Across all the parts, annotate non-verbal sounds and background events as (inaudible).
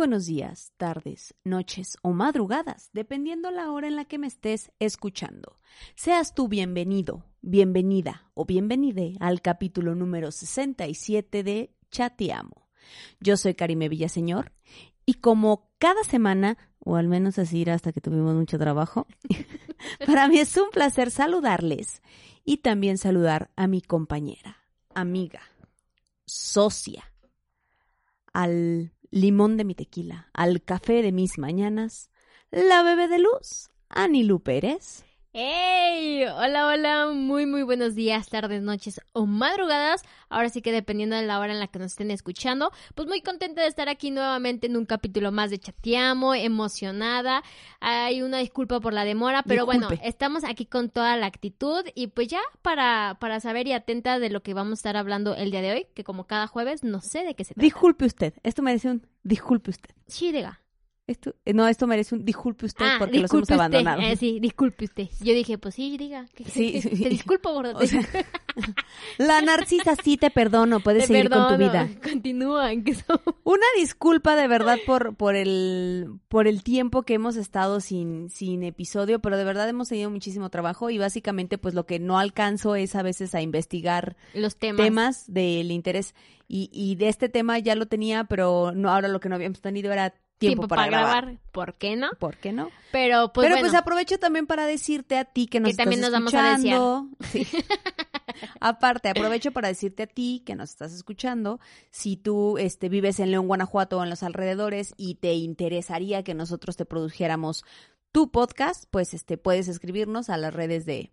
buenos días, tardes, noches o madrugadas, dependiendo la hora en la que me estés escuchando. Seas tú bienvenido, bienvenida o bienvenide al capítulo número 67 de Chateamo. Yo soy Karime Villaseñor y como cada semana, o al menos así era hasta que tuvimos mucho trabajo, (laughs) para mí es un placer saludarles y también saludar a mi compañera, amiga, socia, al limón de mi tequila, al café de mis mañanas, la bebé de luz, Anilu Pérez. ¡Hey! Hola, hola, muy, muy buenos días, tardes, noches o madrugadas. Ahora sí que dependiendo de la hora en la que nos estén escuchando, pues muy contenta de estar aquí nuevamente en un capítulo más de Chateamo, emocionada. Hay una disculpa por la demora, pero bueno, estamos aquí con toda la actitud y pues ya para, para saber y atenta de lo que vamos a estar hablando el día de hoy, que como cada jueves no sé de qué se trata. Disculpe usted, esto merece un disculpe usted. Sí, diga. Esto, eh, no, esto merece un disculpe usted ah, porque los hemos abandonado. Eh, sí, disculpe usted. Yo dije, pues sí, diga. sí, te, disculpo, (laughs) la narcisa sí te perdono, puedes seguir con tu vida. Continúa, en que Una disculpa de verdad por, por, el, por el tiempo que hemos estado sin, sin episodio, pero de verdad hemos tenido muchísimo trabajo y básicamente pues lo que no alcanzo es a veces a investigar los temas, temas del interés. Y, y de este tema ya lo tenía, pero no ahora lo que no habíamos tenido era tiempo, para, grabar. ¿Por qué no? ¿Por qué no? Pero pues, Pero pues aprovecho también para decirte a ti que nos que también nos vamos a Sí. (laughs) Aparte, aprovecho para decirte a ti que nos estás escuchando, si tú este vives en León, Guanajuato o en los alrededores y te interesaría que nosotros te produjéramos tu podcast, pues este puedes escribirnos a las redes de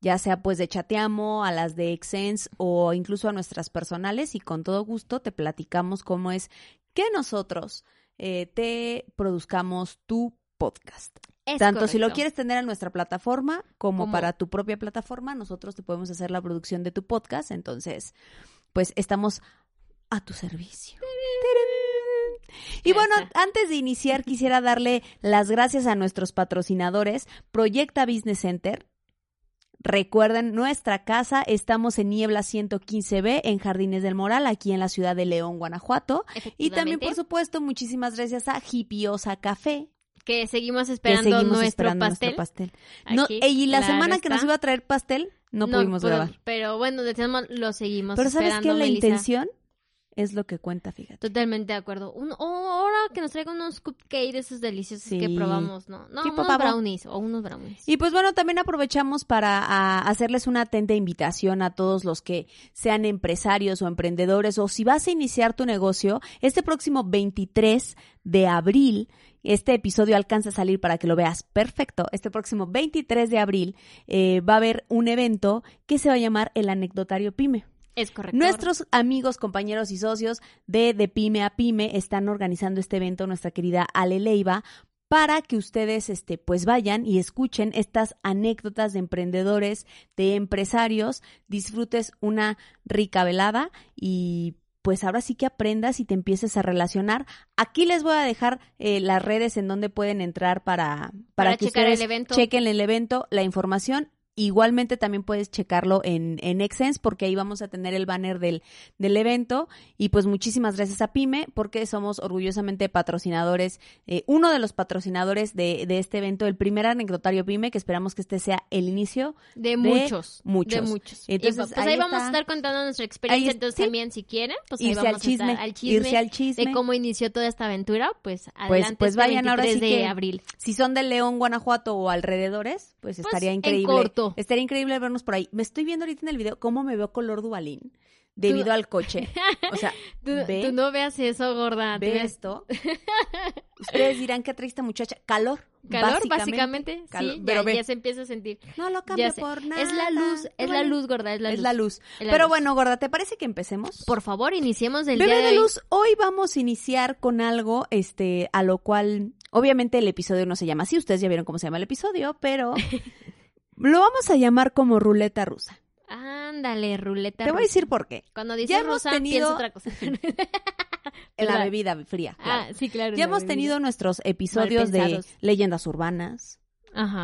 ya sea pues de Chateamo, a las de Exens o incluso a nuestras personales y con todo gusto te platicamos cómo es que nosotros eh, te produzcamos tu podcast. Tanto si lo quieres tener en nuestra plataforma como, para tu propia plataforma, nosotros te podemos hacer la producción de tu podcast. Entonces, pues estamos a tu servicio. Y bueno, antes de iniciar, quisiera darle las gracias a nuestros patrocinadores, Proyecta Business Center, Recuerden, nuestra casa, estamos en Niebla 115B, en Jardines del Moral, aquí en la ciudad de León, Guanajuato. Y también, por supuesto, muchísimas gracias a Hipiosa Café. Que seguimos esperando, nuestro, pastel. y la semana que nos iba a traer pastel, no, pudimos grabar. Pero bueno, decíamos, lo seguimos Pero ¿sabes qué? La intención es lo que cuenta, fíjate. Totalmente de acuerdo. Un, ahora que nos traiga unos cupcakes esos deliciosos que probamos, ¿no? No, unos brownies o unos brownies. Y pues bueno, también aprovechamos para hacerles una atenta invitación a todos los que sean empresarios o emprendedores o si vas a iniciar tu negocio, este próximo 23 de abril este episodio alcanza a salir para que lo veas perfecto. Este próximo 23 de abril eh, va a haber un evento que se va a llamar el Anecdotario Pyme. Es correcto. Nuestros amigos, compañeros y socios de De Pyme a Pyme están organizando este evento, nuestra querida Ale Leiva, para que ustedes este, pues vayan y escuchen estas anécdotas de emprendedores, de empresarios, disfrutes una rica velada y pues ahora sí que aprendas y te empieces a relacionar. Aquí les voy a dejar eh, las redes en donde pueden entrar para, para, que ustedes chequen el evento, la información Igualmente también puedes checarlo en, en Exens porque ahí vamos a tener el banner del, del evento. Y pues muchísimas gracias a Pyme porque somos orgullosamente patrocinadores, eh, uno de los patrocinadores de, de, este evento, el primer anecdotario Pyme, que esperamos que este sea el inicio de, muchos. Muchos. De muchos. Entonces, pues ahí, vamos a estar contando nuestra experiencia. entonces también si quieren, pues ahí vamos al chisme, a al chisme, irse al chisme. De cómo inició toda esta aventura, pues, pues adelante. Pues, pues vayan ahora sí de abril. Si son de León, Guanajuato o alrededores, pues, pues estaría increíble. corto. Estaría increíble vernos por ahí. Me estoy viendo ahorita en el video cómo me veo color dualín debido al coche. O sea, (laughs) tú, no veas eso, gorda. ¿Ve esto? (laughs) Ustedes dirán qué triste muchacha. Calor. Calor, básicamente. sí, pero ya, se empieza a sentir. No lo cambio por nada. Es la luz, es la luz, gorda, es la es La luz. pero bueno, gorda, ¿te parece que empecemos? Por favor, iniciemos el Bebé día de, luz, hoy vamos a iniciar con algo, este, a lo cual, obviamente el episodio no se llama así, ustedes ya vieron cómo se llama el episodio, pero (laughs) lo vamos a llamar como ruleta rusa. Ándale, ruleta Te voy a decir por qué. Cuando dices rusa, tenido... otra cosa. (laughs) en la bebida fría. Ah, sí, claro. Ya hemos tenido nuestros episodios de leyendas urbanas,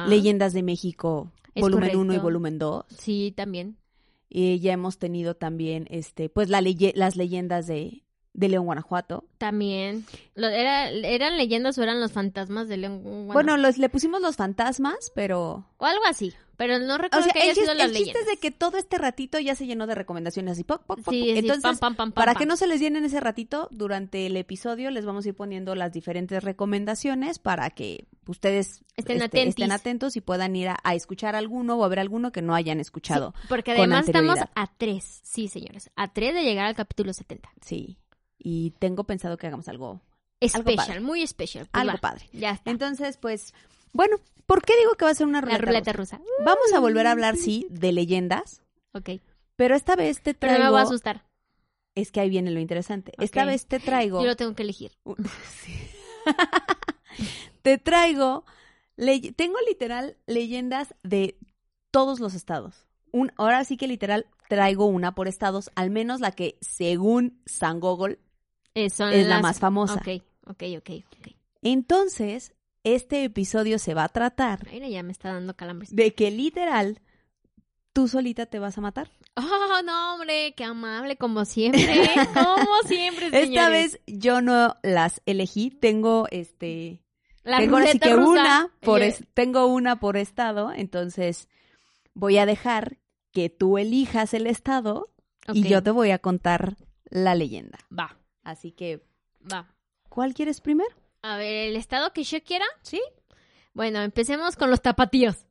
leyendas de México, volumen 1 y volumen 2. Sí, también. Y ya hemos tenido también, este, pues la las leyendas de, de León, Guanajuato. También. Lo- era, ¿Eran leyendas o eran los fantasmas de León? Bueno, Bueno, los, le pusimos los fantasmas, pero... o algo así. Pero no O recuerdo sea, que haya sido las el chiste es leyendas. de que todo este ratito ya se llenó de recomendaciones así. poc, poc, Sí, Entonces, pam, pam, pam, para que no se les llenen ese ratito, durante el episodio les vamos a ir poniendo las diferentes recomendaciones para que ustedes Estén este, estén atentos y puedan ir a, a escuchar alguno o a ver alguno que no hayan escuchado. Sí, porque con además estamos anterioridad. a tres, sí, señores, a tres de llegar al capítulo 70. Sí. Y tengo pensado que hagamos algo, Especial, muy especial. Pues algo va, padre. Ya está. Entonces, pues, bueno, ¿por qué digo que va a ser una La ruleta, ruleta rusa? rusa. Vamos a volver a hablar, sí, de leyendas, Ok. pero esta vez te Pero traigo... me va a asustar. Es que ahí viene lo interesante. Esta vez te traigo... Yo lo tengo que elegir. (laughs) Te traigo... Tengo literal leyendas de todos los estados. Un, ahora sí que literal traigo una por estados, al menos la que según San Gogol Eh, es la más famosa. Ok, ok, ok, ok. Entonces, este episodio se va a tratar Mira, ya me está dando calambres. de que literal tú solita te vas a matar. Oh, no, hombre, qué amable, como siempre. (laughs) como siempre, señores. Esta vez yo no las elegí, tengo este La tengo ahora sí ruleta que rusa. una por Yo- es- tengo una por estado, entonces voy a dejar que tú elijas el estado y yo te voy a contar la leyenda. Va, Así que, va. ¿cuál quieres primero? A ver, ¿el estado que yo quiera? ¿Sí? Bueno, empecemos con los tapatíos.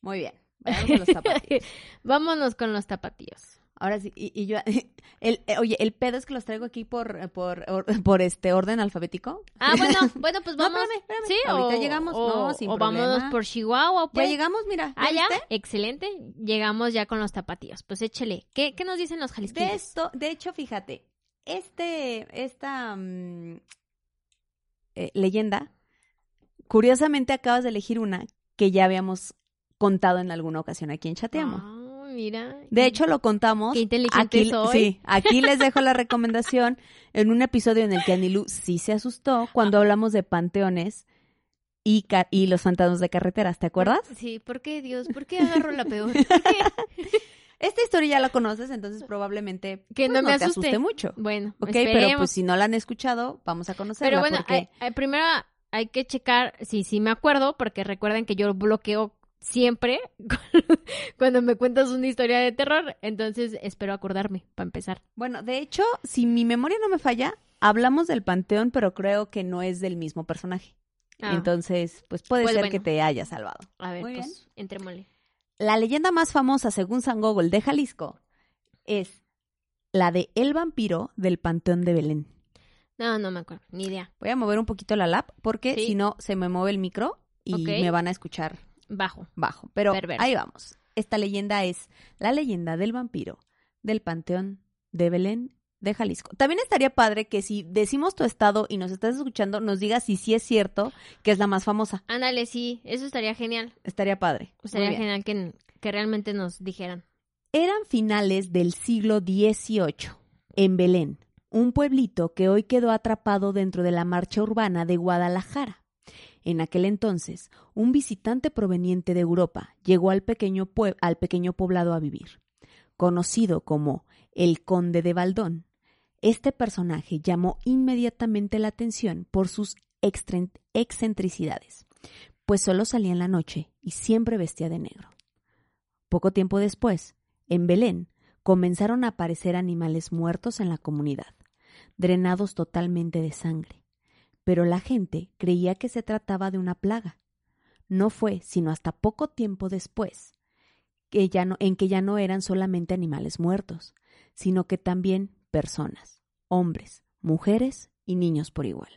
Muy bien. Vayamos a los zapatos. (laughs) Vámonos con los tapatíos. Ahora sí, y, y yo, (laughs) el, eh, oye, el pedo es que los traigo aquí por, por, or- (laughs) por este orden alfabético. Ah, bueno, (laughs) bueno, pues No, vamos. espérame, espérame. Sí, Ahorita o, llegamos, o- no, sin o problema. vámonos por Chihuahua, Ya pues. llegamos, mira. Ah, ya, viste? excelente. Llegamos ya con los tapatíos. Pues échele. ¿Qué, qué nos dicen los De jalisquillos? esto, de hecho, fíjate, este, esta mm, eh, leyenda, curiosamente acabas de elegir una que ya habíamos contado en alguna ocasión aquí en Chateamo. Ah, mira. De hecho, lo contamos. Qué inteligente aquí, soy. Sí, aquí (laughs) les dejo la recomendación en un episodio en el que Anilú sí se asustó cuando hablamos de panteones y, los fantasmas de carreteras, ¿te acuerdas? Sí, ¿por qué, Dios? ¿Por qué agarro la peor? ¿Por qué? (laughs) Esta historia ya la conoces, entonces probablemente Que pues, no me te asuste. asuste mucho. Bueno, Ok, pero pues si no la han escuchado, vamos a conocerla. Pero bueno, porque... hay- hay- primero hay que checar si sí me acuerdo, porque recuerden que yo bloqueo siempre (laughs) cuando me cuentas una historia de terror, entonces espero acordarme para empezar. Bueno, de hecho, si mi memoria no me falla, hablamos del panteón, pero creo que no es del mismo personaje. Ah, Entonces, pues puede Pues ser bueno. que te haya salvado. a ver, muy pues entrémosle. La leyenda más famosa, según San Gogol de Jalisco, es la de El vampiro del Panteón de Belén. No, no me acuerdo, ni idea. Voy a mover un poquito la lap porque Sí. si no se me mueve el micro y me van a escuchar Bajo. bajo. Pero Perverso. ahí vamos. Esta leyenda es la leyenda del vampiro del Panteón de Belén de Jalisco. También estaría padre que si decimos tu estado y nos estás escuchando, nos digas si sí es cierto que es la más famosa. Ándale, sí, eso estaría genial. Estaría padre. Estaría genial que, que realmente nos dijeran. Eran finales del siglo XVIII, en Belén, un pueblito que hoy quedó atrapado dentro de la marcha urbana de Guadalajara. En aquel entonces, un visitante proveniente de Europa llegó al pequeño, al pequeño poblado a vivir. Conocido como el Conde de Baldón, este personaje llamó inmediatamente la atención por sus excentricidades, pues solo salía en la noche y siempre vestía de negro. Poco tiempo después, en Belén, comenzaron a aparecer animales muertos en la comunidad, drenados totalmente de sangre. Pero la gente creía que se trataba de una plaga. No fue sino hasta poco tiempo después en que ya no eran solamente animales muertos, sino que también personas, hombres, mujeres y niños por igual.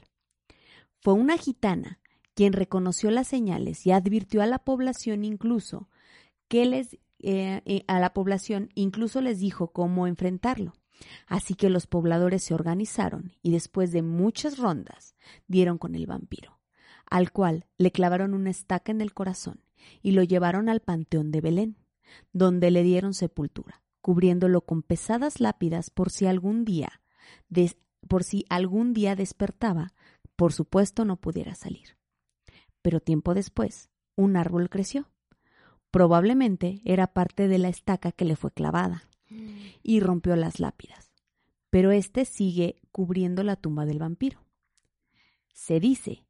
Fue una gitana quien reconoció las señales y advirtió a la población incluso que les eh, eh, a la población incluso les dijo cómo enfrentarlo. Así que los pobladores se organizaron y después de muchas rondas dieron con el vampiro, al cual le clavaron una estaca en el corazón y lo llevaron al panteón de Belén, donde le dieron sepultura, cubriéndolo con pesadas lápidas por si algún día por si algún día despertaba, por supuesto no pudiera salir. Pero tiempo después, un árbol creció. Probablemente era parte de la estaca que le fue clavada y rompió las lápidas. pero este sigue cubriendo la tumba del vampiro. Se dice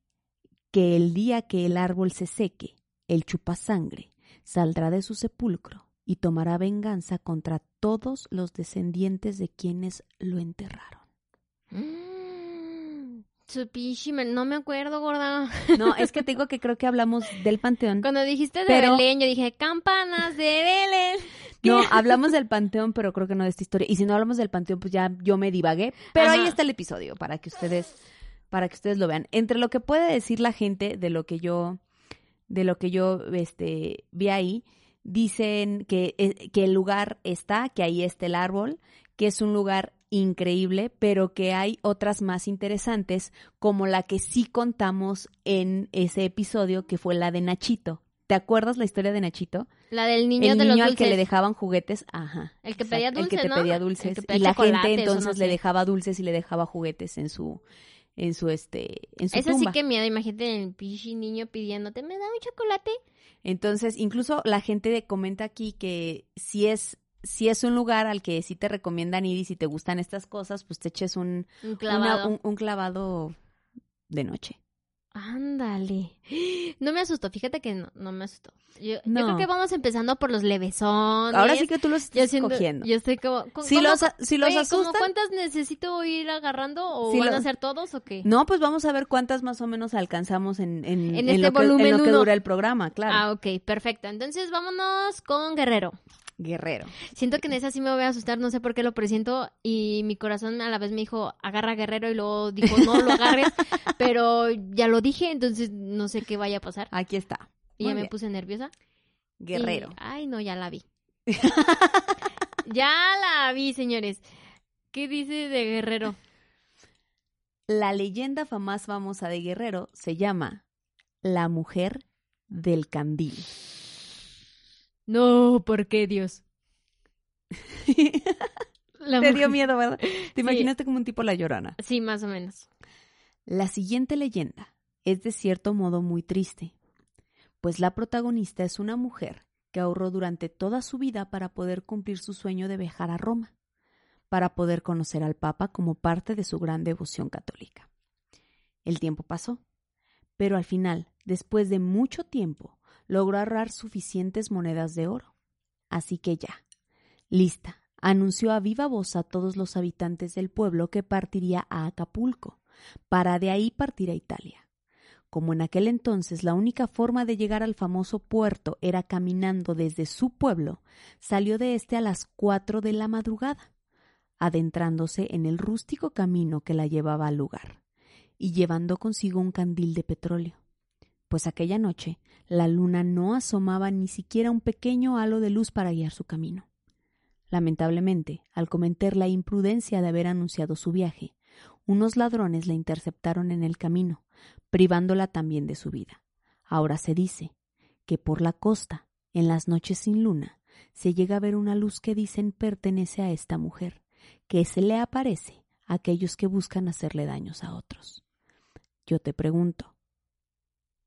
que el día que el árbol se seque, el chupasangre saldrá de su sepulcro y tomará venganza contra todos los descendientes de quienes lo enterraron. Mm, Su no me acuerdo, gorda. No, es que te digo que creo que hablamos del panteón. Cuando dijiste de Pero- Belén, yo dije, campanas de Belén. No, (laughs) hablamos del panteón, pero creo que no de esta historia. Y si no hablamos del panteón, pues ya yo me divagué. Pero ahí está el episodio para que ustedes, para que ustedes lo vean. Entre lo que puede decir la gente de lo que yo, de lo que yo, este, vi ahí, dicen que, eh, que el lugar está, que ahí está el árbol, que es un lugar increíble, pero que hay otras más interesantes, como la que sí contamos en ese episodio, que fue la de Nachito. ¿Te acuerdas la historia de Nachito? La del niño el de niño los al que le dulces. dejaban juguetes, ajá. El que pedía El que dulces, te ¿no? pedía El dulces. que pedía y la gente entonces no le dejaba dulces y le dejaba juguetes en su, en su, este, en su Eso sí que miedo, imagínate el pinche niño pidiéndote, ¿me da un chocolate? Entonces, incluso la gente comenta aquí que si es, si es un lugar al que sí te recomiendan ir y si te gustan estas cosas, pues te eches un, Un una- clavado. un, un clavado de noche. Ándale. (gasps) No me asustó, fíjate que no, no me asustó. Yo, creo que vamos empezando por los levesones. Ahora sí que tú los yo estás siento, cogiendo. Yo estoy como... co- Si ¿cómo- los, si los oye, ¿cómo asustan, ¿Cuántas necesito ir agarrando o Si van a ser todos o qué? no, pues vamos a ver cuántas más o menos alcanzamos en, en, En en este lo, que, en volumen lo que dura el programa, claro. Ah, ok, perfecto. Entonces vámonos con Guerrero. Guerrero. Siento que en esa sí me voy a asustar, no sé por qué lo presiento y mi corazón a la vez me dijo, agarra Guerrero y luego dijo, no lo agarres, (laughs) pero ya lo dije, entonces no sé qué vaya a pasar. Aquí está. Y Muy ya me puse nerviosa. Guerrero. Y- ay, no, ya la vi. (laughs) ya la vi, señores. ¿Qué dice de Guerrero? La leyenda más famosa de Guerrero se llama La Mujer del Candil. No, ¿por qué Dios? (laughs) La Te mujer- dio miedo, ¿verdad? Te Sí. imaginaste como un tipo la llorana. Sí, más o menos. La siguiente leyenda es de cierto modo muy triste, pues la protagonista es una mujer que ahorró durante toda su vida para poder cumplir su sueño de viajar a Roma, para poder conocer al Papa como parte de su gran devoción católica. El tiempo pasó, pero al final, después de mucho tiempo, logró ahorrar suficientes monedas de oro. Así que ya, lista, anunció a viva voz a todos los habitantes del pueblo que partiría a Acapulco, para de ahí partir a Italia. Como en aquel entonces la única forma de llegar al famoso puerto era caminando desde su pueblo, salió de este a las cuatro de la madrugada, adentrándose en el rústico camino que la llevaba al lugar, y llevando consigo un candil de petróleo. Pues aquella noche la luna no asomaba ni siquiera un pequeño halo de luz para guiar su camino. Lamentablemente, al cometer la imprudencia de haber anunciado su viaje, unos ladrones la interceptaron en el camino, privándola también de su vida. Ahora se dice que por la costa, en las noches sin luna, se llega a ver una luz que dicen pertenece a esta mujer, que se le aparece a aquellos que buscan hacerle daños a otros. Yo te pregunto,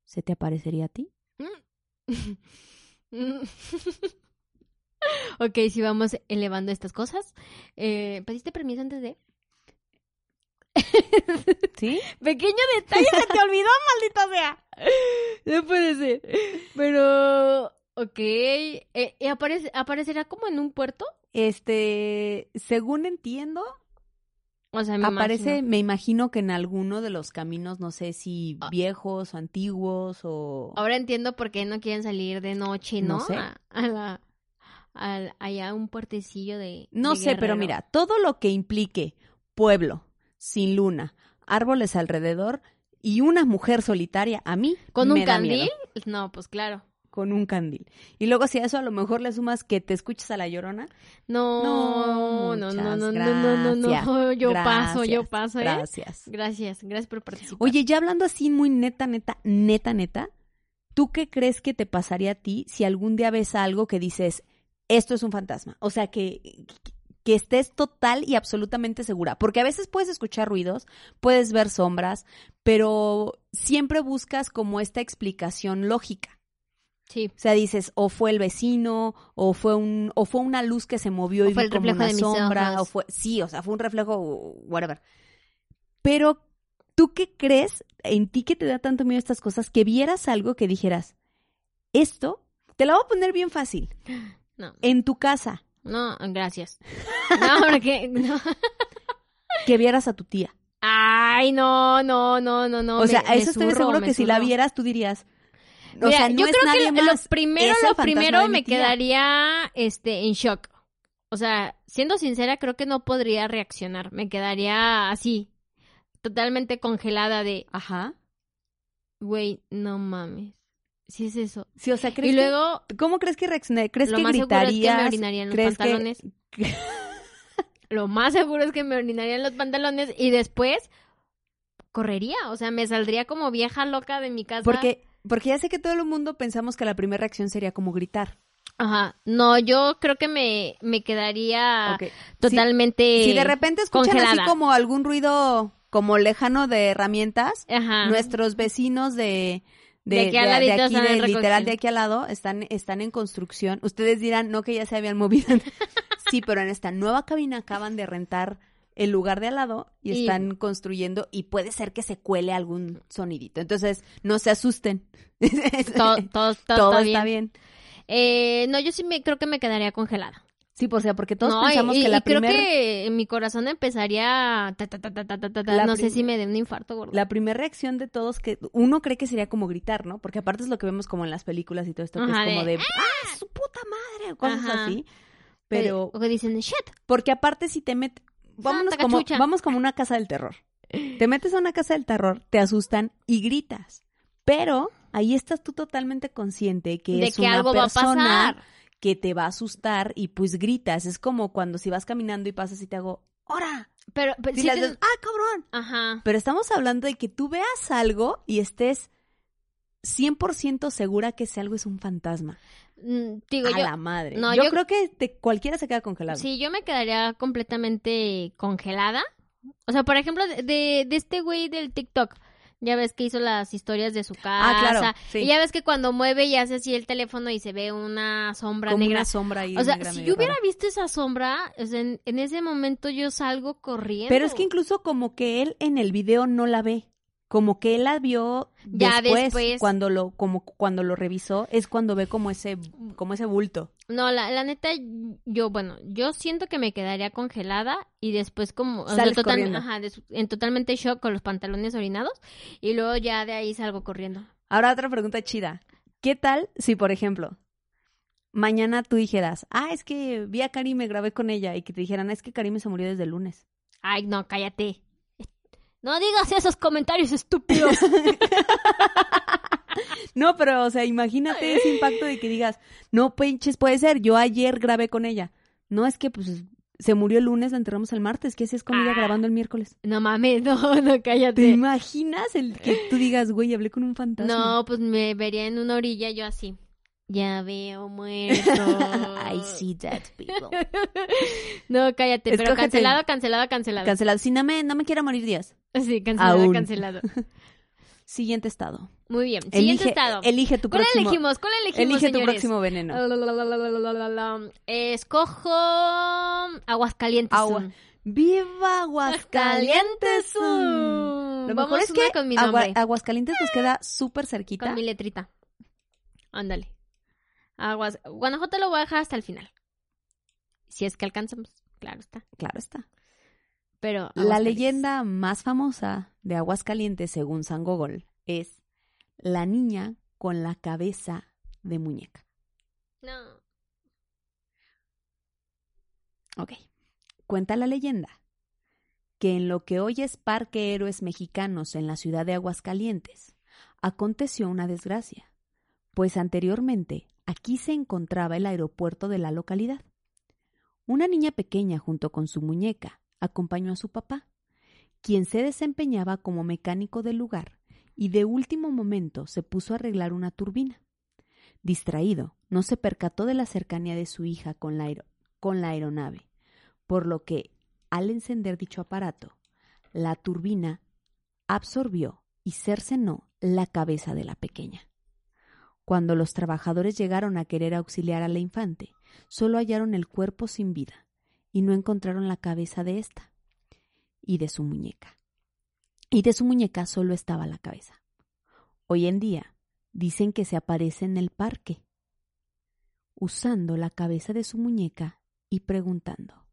¿se te aparecería a ti? (laughs) ok, si vamos elevando estas cosas. Eh, ¿Pediste permiso antes de...? ¿Sí? (laughs) Pequeño detalle, se te olvidó, (laughs) maldita sea. No puede ser. Pero, ok. Eh, ¿y aparece, ¿Aparecerá como en un puerto? Este, según entiendo, O sea, me aparece, imagino. me imagino que en alguno de los caminos, no sé si Ah. viejos o antiguos o... Ahora entiendo por qué no quieren salir de noche, ¿no? No sé. A, a la... al- allá un puertecillo de... No de sé, pero mira, todo lo que implique pueblo, sin luna, árboles alrededor y una mujer solitaria, a mí ¿Con me un da candil? miedo. No, pues claro. Con un candil. Y luego si a eso a lo mejor le sumas que te escuches a la llorona. No, No, no, no, no, no, no, no, no, gracias, (laughs) yo paso, yo paso, ¿eh? Gracias. Gracias, gracias por participar. Oye, ya hablando así muy neta, neta, neta, neta, ¿tú qué crees que te pasaría a ti si algún día ves algo que dices, esto es un fantasma? O sea, que, que estés total y absolutamente segura. Porque a veces puedes escuchar ruidos, puedes ver sombras, pero siempre buscas como esta explicación lógica. Sí. O sea, dices, o fue el vecino, o fue un, o fue una luz que se movió O y fue vi el como reflejo una de mis sombra, ojos. o fue, sí, o sea, fue un reflejo, whatever. Pero, ¿tú qué crees en ti que te da tanto miedo estas cosas que vieras algo que dijeras, esto, te la voy a poner bien fácil, (gasps) No, en tu casa, no, gracias. No, porque no. (laughs) que vieras a tu tía? Ay, no, no, no, no, no. o me- sea, me eso estoy zurro, seguro me que si la vieras, tú dirías, o sea, no yo es creo nadie que más. lo primero, lo primero me quedaría este en shock. O sea, siendo sincera, creo que no podría reaccionar. Me quedaría así, totalmente congelada de, Ajá. güey, no mames. Si es eso. Sí, o sea, ¿crees Y que- luego, ¿cómo crees que reaccionaría? ¿Crees lo que más seguro es que me gritarías? orinaría en los ¿Crees que- pantalones. (laughs) Lo más seguro es que me orinaría en los pantalones y después correría. O sea, me saldría como vieja loca de mi casa. Porque, porque ya sé que todo el mundo pensamos que la primera reacción sería como gritar. Ajá. No, yo creo que me, me quedaría totalmente. Si, si de repente escuchan así como algún ruido como lejano de herramientas, Ajá. nuestros vecinos de, de, De aquí al de- de aquí, de- literal de aquí al lado, están, están en construcción. Ustedes dirán, no que ya se habían movido. (laughs) sí, pero en esta nueva cabina acaban de rentar el lugar de al lado y, Y- están construyendo y puede ser que se cuele algún sonidito. Entonces, no se asusten. (laughs) Todo, todo, todo Todo está, bien. bien. Eh, no, yo sí me creo que me quedaría congelada. Sí, por sea, porque todos no, pensamos y, que la y creo que mi corazón empezaría ta, ta, ta, no sé si me dé un infarto, gordo. la primera reacción de todos que uno cree que sería como gritar, ¿no? Porque aparte es lo que vemos como en las películas y todo esto que Ajá, es como de, de ¡ah, su puta madre! o cosas Ajá. así. Pero o que dicen shit. porque aparte si te metes vámonos Santa como vamos como una casa del terror. Te metes a una casa del terror, te asustan y gritas. Pero ahí estás tú totalmente consciente que de es que una algo va a persona pasar. que te va a asustar y pues gritas. Es como cuando si vas caminando y pasas y te hago ¡Hora! Pero, te- haces, ¡ah, cabrón! Ajá. Pero estamos hablando de que tú veas algo y estés 100% segura que ese algo es un fantasma. Mm, Digo, a yo, la madre. no, yo, yo- creo que te- cualquiera se queda congelado. Sí, yo me quedaría completamente congelada. O sea, por ejemplo, de, de, de este güey del TikTok. Ya ves que hizo las historias de su casa. Ah, claro, sí. Y ya ves que cuando mueve y hace así el teléfono y se ve una sombra Como negra. una sombra ahí. o sea, negra si yo hubiera rara. visto esa sombra, o sea, en, en ese momento yo salgo corriendo. Pero es que incluso como que él en el video no la ve. Como que él la vio Ya después, después. cuando lo como cuando lo revisó es cuando ve como ese como ese bulto. No, la, la neta, yo, bueno, yo siento que me quedaría congelada y después como, o sea, total- ajá, en totalmente shock con los pantalones orinados y luego ya de ahí salgo corriendo. Ahora otra pregunta chida. ¿Qué tal si por ejemplo mañana tú dijeras, "Ah, es que vi a Cari y me grabé con ella" y que te dijeran, "Es que Cari se murió desde el lunes"? Ay, no, cállate. No digas esos comentarios estúpidos. (laughs) No, pero, o sea, imagínate ese impacto de que digas, no, pinches, puede ser, yo ayer grabé con ella. No, es que, pues, se murió el lunes, la enterramos el martes, ¿qué haces con ella Ah. grabando el miércoles? no mames, no, no, ¿Te cállate. imaginas el que tú digas, güey, hablé con un fantasma? No, pues me vería en una orilla yo así. Ya veo (laughs) muerto. I see that, people. (laughs) No, cállate, pero cancelado, cancelado, cancelado. Cancelado. Si no me, no me quiero morir días. sí, cancelado, Aún. cancelado. (laughs) Siguiente estado. Muy bien. Siguiente elige, estado. Elige tu ¿Cuál próximo. elegimos? ¿Cuál elegimos, Elige tu próximo veneno. Escojo Aguascalientes. Agua. ¡Viva Aguascalientes! Lo Vamos mejor es una que con mi Agua-. Aguascalientes nos queda súper cerquita. Con mi letrita. Ándale. Aguas. Guanajuato lo voy a dejar hasta el final. Si es que alcanzamos. Claro está. Claro está. Pero. La leyenda más famosa de Aguascalientes, según San Gogol, es la niña con la cabeza de muñeca. No. Ok. Cuenta la leyenda que en lo que hoy es Parque Héroes Mexicanos en la ciudad de Aguascalientes, aconteció una desgracia, pues anteriormente aquí se encontraba el aeropuerto de la localidad. Una niña pequeña junto con su muñeca acompañó a su papá, quien se desempeñaba como mecánico del lugar y de último momento se puso a arreglar una turbina. Distraído, no se percató de la cercanía de su hija con la, con la aeronave, por lo que, al encender dicho aparato, la turbina absorbió y cercenó la cabeza de la pequeña. Cuando los trabajadores llegaron a querer auxiliar a la infante, solo hallaron el cuerpo sin vida y no encontraron la cabeza de ésta y de su muñeca. Y de su muñeca solo estaba la cabeza. Hoy en día dicen que se aparece en el parque, usando la cabeza de su muñeca y preguntando,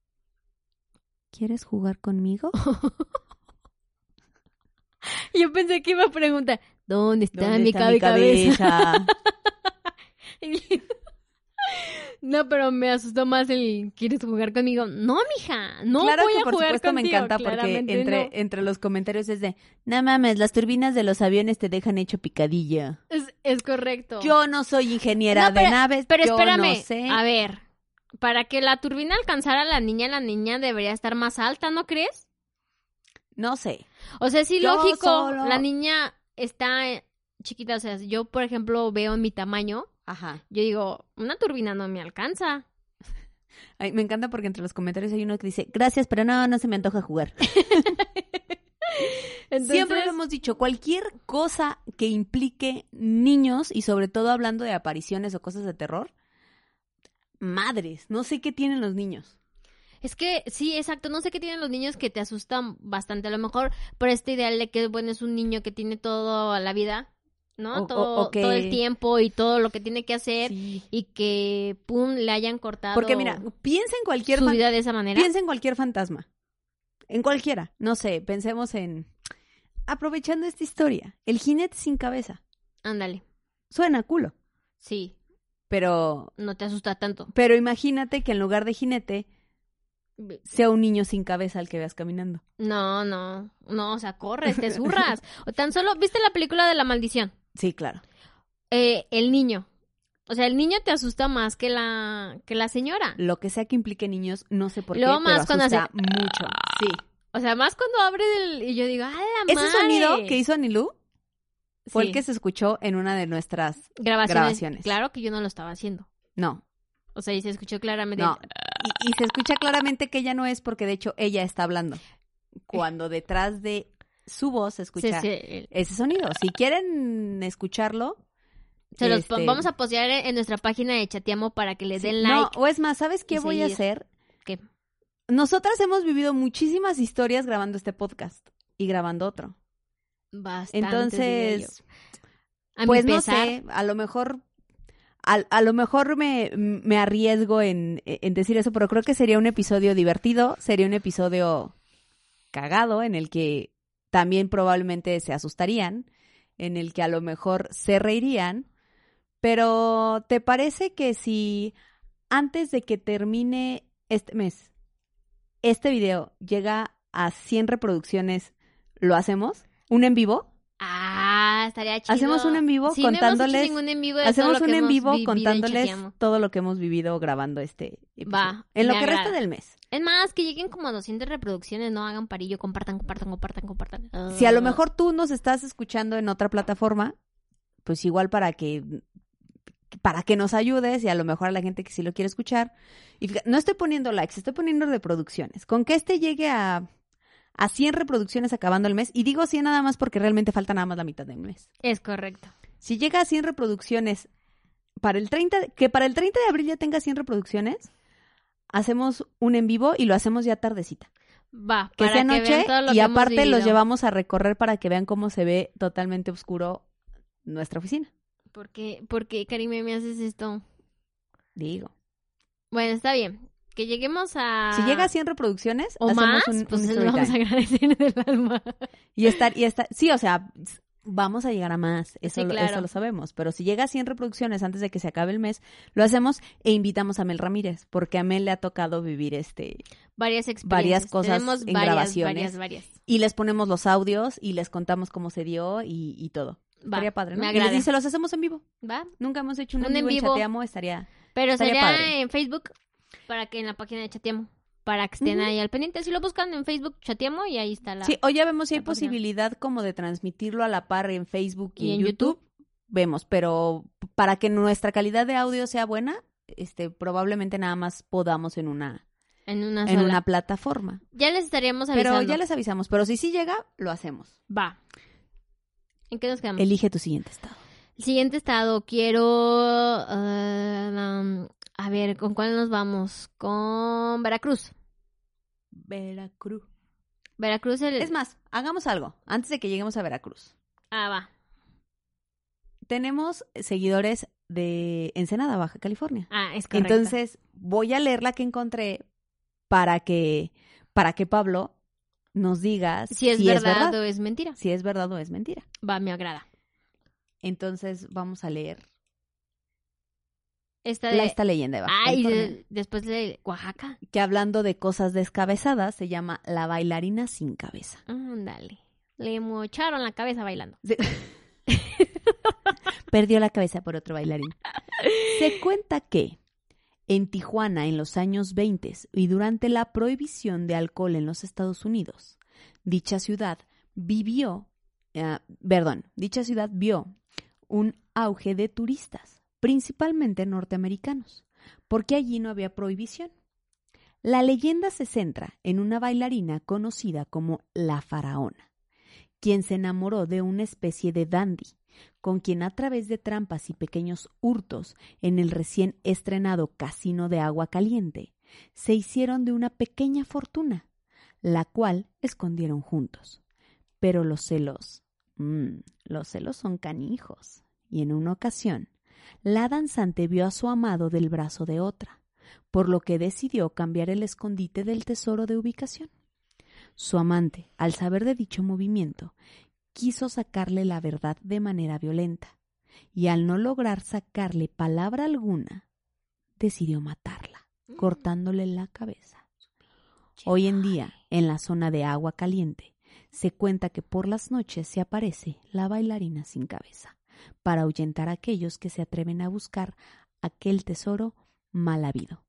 ¿Quieres jugar conmigo? (laughs) Yo pensé que iba a preguntar, ¿dónde está, ¿Dónde mi, está cabe- mi cabeza? (laughs) no, pero me asustó más el ¿quieres jugar conmigo? No, mija, no claro voy que a por jugar supuesto me contigo, encanta porque entre, no. entre los comentarios es de, no mames, las turbinas de los aviones te dejan hecho picadilla. Es, es correcto. Yo no soy ingeniera No, pero- de naves, Pero yo espérame, no sé. a ver, para que la turbina alcanzara a la niña, la niña debería estar más alta, ¿no crees? No sé. O sea, sí, Yo lógico, solo- la niña está chiquita, o sea, yo, por ejemplo, veo mi tamaño, Ajá. yo digo, una turbina no me alcanza. (laughs) Ay, me encanta porque entre los comentarios hay uno que dice, gracias, pero no, no se me antoja jugar. (laughs) Entonces, Siempre lo hemos dicho, cualquier cosa que implique niños y sobre todo hablando de apariciones o cosas de terror, madres, no sé qué tienen los niños. Es que sí, exacto. No sé qué tienen los niños que te asustan bastante. A lo mejor por este ideal de que bueno es un niño que tiene todo la vida, ¿no? O- todo, todo el tiempo y todo lo que tiene que hacer Sí. y que pum le hayan cortado Porque mira, piensa en cualquier su vida de esa manera. piensa en cualquier fantasma. En cualquiera, no sé, pensemos en aprovechando esta historia, el jinete sin cabeza. Ándale. Suena culo, Sí, pero no te asusta tanto. pero imagínate que en lugar de jinete sea un niño sin cabeza al que veas caminando. No, no, no, o sea, corres, te zurras. (laughs) O tan solo, ¿viste la película de la maldición? Sí, claro. Eh, el niño. O sea, el niño te asusta más que la, que la señora. Lo que sea que implique niños, no sé por Luego qué, más pero cuando asusta hace- mucho. Sí. O sea, más cuando abre el... Y yo digo, ¡ah, la Ese madre! sonido que hizo Anilú fue Sí. el que se escuchó en una de nuestras grabaciones. grabaciones. Claro que yo no lo estaba haciendo. no, O sea, y se escuchó claramente. No, y, y se escucha claramente que ella no es porque de hecho ella está hablando. Cuando detrás de su voz se escucha sí, ese sonido. Si quieren escucharlo, se los este, vamos a postear en nuestra página de Chateamo para que le sí, den no, like. o es más, ¿sabes qué voy a hacer? ¿Qué? Nosotras hemos vivido muchísimas historias grabando este podcast y grabando otro. Bastante. Entonces, A pues no sé, a lo mejor a, a lo mejor me, me arriesgo en, en decir eso, pero creo que sería un episodio divertido, sería un episodio cagado en el que también probablemente se asustarían, en el que a lo mejor se reirían, pero ¿te parece que si antes de que termine este mes, este video llega a 100 reproducciones, lo hacemos? ¿Un en vivo? Ah, estaría chido. Hacemos un en vivo Sí, contándoles- en vivo Hacemos un en vivo contándoles todo lo que hemos vivido grabando este episodio. Va, En lo que resta agrada. del mes. Es más, que lleguen como a 200 reproducciones, no hagan parillo, compartan, compartan, compartan, compartan. Si a lo Ah. mejor tú nos estás escuchando en otra plataforma, pues igual para que para que nos ayudes y a lo mejor a la gente que sí lo quiere escuchar. Y no estoy poniendo likes, estoy poniendo reproducciones. Con que este llegue a, a 100 reproducciones acabando el mes, y digo 100 nada más porque realmente falta nada más la mitad del mes. Es correcto. Si llega a 100 reproducciones para el 30, de- que para el 30 de abril ya tenga 100 reproducciones, hacemos un en vivo y lo hacemos ya tardecita. Va, Que para sea que noche vean todo lo y que hemos aparte los llevamos a recorrer para que vean cómo se ve totalmente oscuro nuestra oficina. ¿Por qué, por qué, Karime, me haces esto? Digo. Bueno, está bien. Que lleguemos a... Si llega a 100 reproducciones, o hacemos más, un, pues un se vamos a agradecer del alma. Y estar, y estar, sí, o sea, vamos a llegar a más, eso, Sí, lo- claro. eso lo sabemos, pero si llega a 100 reproducciones antes de que se acabe el mes, lo hacemos e invitamos a Mel Ramírez, porque a Mel le ha tocado vivir este, Varias experiencias. Varias cosas Tenemos en varias, grabaciones. varias, varias. y les ponemos los audios y les contamos cómo se dio y, y todo. Va, estaría padre, ¿no? me Y les agrada. dice, los hacemos en vivo. Va, Nunca hemos hecho un, Un en vivo en vivo. Chateamo, estaría... pero Estaría sería padre. en Facebook para que en la página de Chateamo. Para que estén ahí al pendiente. Si lo buscan en Facebook, Chateamo, y ahí está la... Sí, o ya vemos si hay página. posibilidad como de transmitirlo a la par en Facebook y, Y en YouTube. Vemos, pero para que nuestra calidad de audio sea buena, este, probablemente nada más podamos en una, En una en una plataforma. Ya les estaríamos avisando. Pero ya les avisamos, pero si sí llega, lo hacemos. Va. ¿En qué nos quedamos? Elige tu siguiente estado. Siguiente estado, quiero... ah, um, a ver, ¿con cuál nos vamos? Con Veracruz. Veracruz. Veracruz el... Es más, hagamos algo antes de que lleguemos a Veracruz. Ah, va. Tenemos seguidores de Ensenada, Baja California. Ah, es correcto. Entonces, voy a leer la que encontré para que, para que Pablo nos diga si es, verdad, o es mentira. Si es verdad o es mentira. Va, me agrada. Entonces, vamos a leer Esta, la, esta leyenda de Baja Ay, California, de- después de Oaxaca. que hablando de cosas descabezadas, se llama La bailarina sin cabeza. Ándale. Le mocharon la cabeza bailando. (laughs) Perdió la cabeza por otro bailarín. Se cuenta que en Tijuana en los años 20 y durante la prohibición de alcohol en los Estados Unidos, dicha ciudad vivió, eh, perdón, dicha ciudad vio un auge de turistas, principalmente norteamericanos, porque allí no había prohibición. La leyenda se centra en una bailarina conocida como la faraona, quien se enamoró de una especie de dandy, con quien a través de trampas y pequeños hurtos en el recién estrenado Casino de Agua Caliente, se hicieron de una pequeña fortuna, la cual escondieron juntos. Pero los celos, mm, los celos son canijos, y en una ocasión, la danzante vio a su amado del brazo de otra, por lo que decidió cambiar el escondite del tesoro de ubicación. Su amante, al saber de dicho movimiento, quiso sacarle la verdad de manera violenta, y al no lograr sacarle palabra alguna, decidió matarla, cortándole la cabeza. Hoy en día, en la zona de agua caliente, se cuenta que por las noches se aparece la bailarina sin cabeza, para ahuyentar a aquellos que se atreven a buscar aquel tesoro mal habido.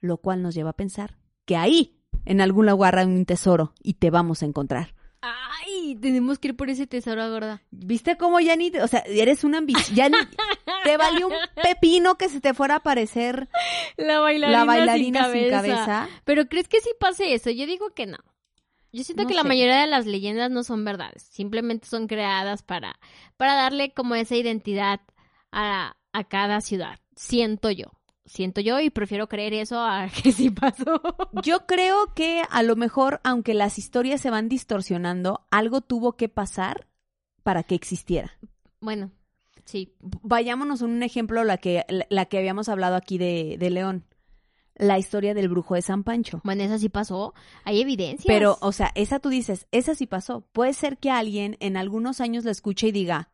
Lo cual nos lleva a pensar que ahí, en algún lugar hay un tesoro y te vamos a encontrar. Ay, tenemos que ir por ese tesoro, gorda. ¿Viste cómo ya ni, o sea, eres una ambición, te valió un (laughs) pepino que se te fuera a aparecer La bailarina, la bailarina sin, sin cabeza. cabeza? Pero ¿crees que sí pase eso? Yo digo que no. Yo siento No que la mayoría de las leyendas no son verdades, simplemente son creadas para, para darle como esa identidad a, a cada ciudad. Siento yo, siento yo y prefiero creer eso a (laughs) que sí pasó. Yo creo que a lo mejor, aunque las historias se van distorsionando, algo tuvo que pasar para que existiera. Bueno, sí. Vayámonos a un ejemplo, la que, la, la que habíamos hablado aquí de, de León, la historia del brujo de San Pancho. Bueno, esa sí pasó. Hay evidencias. Pero, o sea, esa tú dices, esa sí pasó. Puede ser que alguien en algunos años la escuche y diga,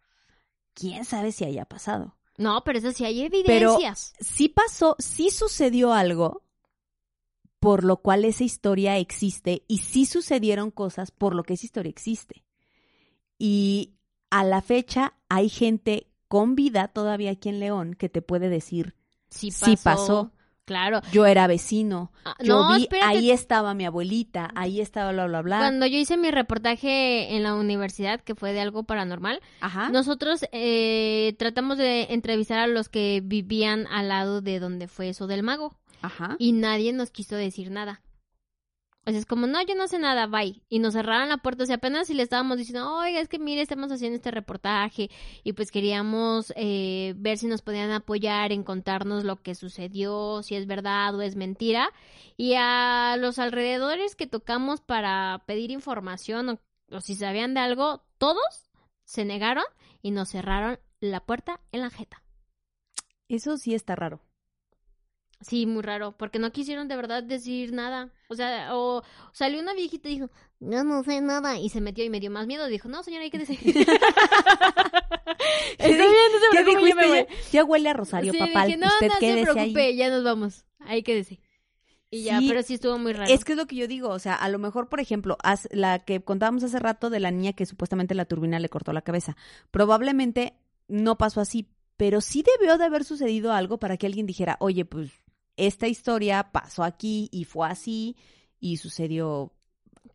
¿quién sabe si haya pasado? No, pero eso sí hay Pero evidencias. sí pasó, sí sucedió algo por lo cual esa historia existe y sí sucedieron cosas por lo que esa historia existe. Y a la fecha hay gente con vida todavía aquí en León que te puede decir, Sí pasó. sí pasó. Claro. yo era vecino, Ah, yo no, vi, espérate. ahí estaba mi abuelita, ahí estaba bla, bla, bla. Cuando yo hice mi reportaje en la universidad, que fue de algo paranormal, Ajá. nosotros eh, tratamos de entrevistar a los que vivían al lado de donde fue eso del mago. Ajá. Y nadie nos quiso decir nada. O sea, es como, no, yo no sé nada, bye. Y nos cerraron la puerta. O sea, apenas si le estábamos diciendo, oiga, es que mire, estamos haciendo este reportaje. Y pues queríamos eh, ver si nos podían apoyar en contarnos lo que sucedió, si es verdad o es mentira. Y a los alrededores que tocamos para pedir información o, o si sabían de algo, todos se negaron y nos cerraron la puerta en la jeta. Eso sí está raro. Sí, muy raro, porque no quisieron de verdad decir nada. O sea, o salió una viejita y dijo, yo no sé nada, y se metió y me dio más miedo. Dijo, no, señora, hay que decir. (laughs) Está bien, no se ¿Qué preocupe, dijo ya me voy. Ya, huele a Rosario, Sí, papá. dije, no, Usted no se preocupe, ahí. ya nos vamos. Hay que decir. Y ya, Sí, pero sí estuvo muy raro. Es que es lo que yo digo, o sea, a lo mejor, por ejemplo, la que contábamos hace rato de la niña que supuestamente la turbina le cortó la cabeza. Probablemente no pasó así, pero sí debió de haber sucedido algo para que alguien dijera, oye, pues esta historia pasó aquí y fue así y sucedió.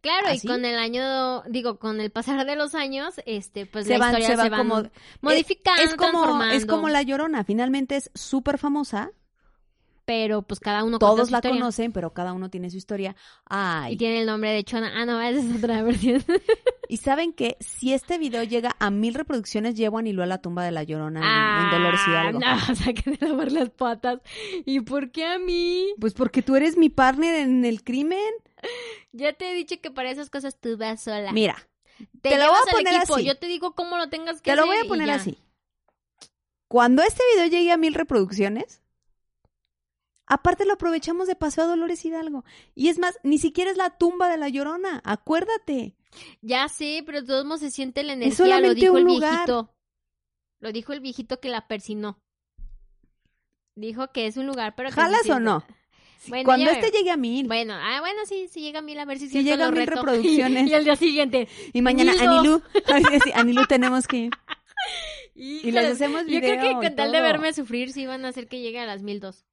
Claro, ¿Así? y con el año, digo, con el pasar de los años, este, pues Se la van- historia se se, van van como- modificando, es como, es como la llorona, finalmente es súper famosa, pero pues cada uno Todos su la historia. conocen, pero cada uno tiene su historia. Ay. Y tiene el nombre de Chona. Ah, no, (laughs) esa es otra versión. Y saben que si este video llega a mil reproducciones, llevo a Nilo a la tumba de la llorona en- en, ah, Dolores Hidalgo. no, (laughs) saquen de lavar las patas. ¿Y por qué a mí? Pues porque tú eres mi partner en el crimen. Ya te he dicho que para esas cosas tú vas sola. Mira, te, te lo voy a poner equipo. así. Yo te digo cómo lo tengas que te lo voy hacer a poner así. Cuando este video llegue a mil reproducciones, aparte lo aprovechamos de paseo a Dolores Hidalgo. Y es más, ni siquiera es la tumba de la llorona. Acuérdate. Ya sé, pero de todos modos se siente la energía. solamente lo dijo un el lugar. viejito. Lo dijo el viejito que la persinó. Dijo que es un lugar, pero ¿Jalas o no? Bueno, Cuando este llegue a mil. Bueno, ah, bueno, sí, si llega a mil, a ver si, Si llega a mil reto. (laughs) reproducciones. Y, el día siguiente. Y mañana, Mil dos. Anilú. (laughs) Sí, Anilú, tenemos que ir. (laughs) Y les hacemos Yo creo que video con tal de verme sufrir, sí van a hacer que llegue a las mil dos.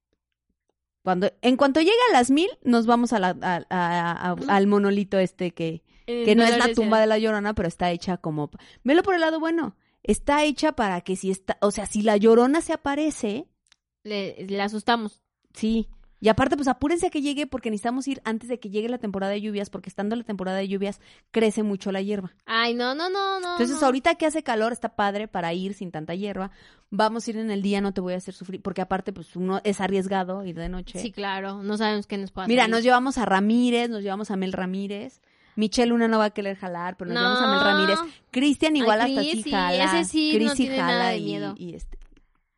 Cuando, en cuanto llegue a las mil, nos vamos a la, a- a- a- al monolito este que, que no es la tumba de la llorona, pero está hecha como... Velo por el lado bueno. Está hecha para que si está... O sea, si la llorona se aparece, Le, le asustamos. sí. Y aparte, pues apúrense a que llegue porque necesitamos ir antes de que llegue la temporada de lluvias, porque estando la temporada de lluvias crece mucho la hierba. Ay, no, no, no, no. Entonces, no. ahorita que hace calor, está padre para ir sin tanta hierba. Vamos a ir en el día, no te voy a hacer sufrir, porque aparte, pues uno es arriesgado ir de noche. Sí, claro. No sabemos qué nos pasa. Mira, nos llevamos a Ramírez, nos llevamos a Mel Ramírez. Michelle Luna no va a querer jalar, pero nos llevamos a Mel Ramírez. Cristian igual Ay, hasta Chris, sí sí, jala. ese sí Chris no sí tiene jala nada de y- miedo. Y, este,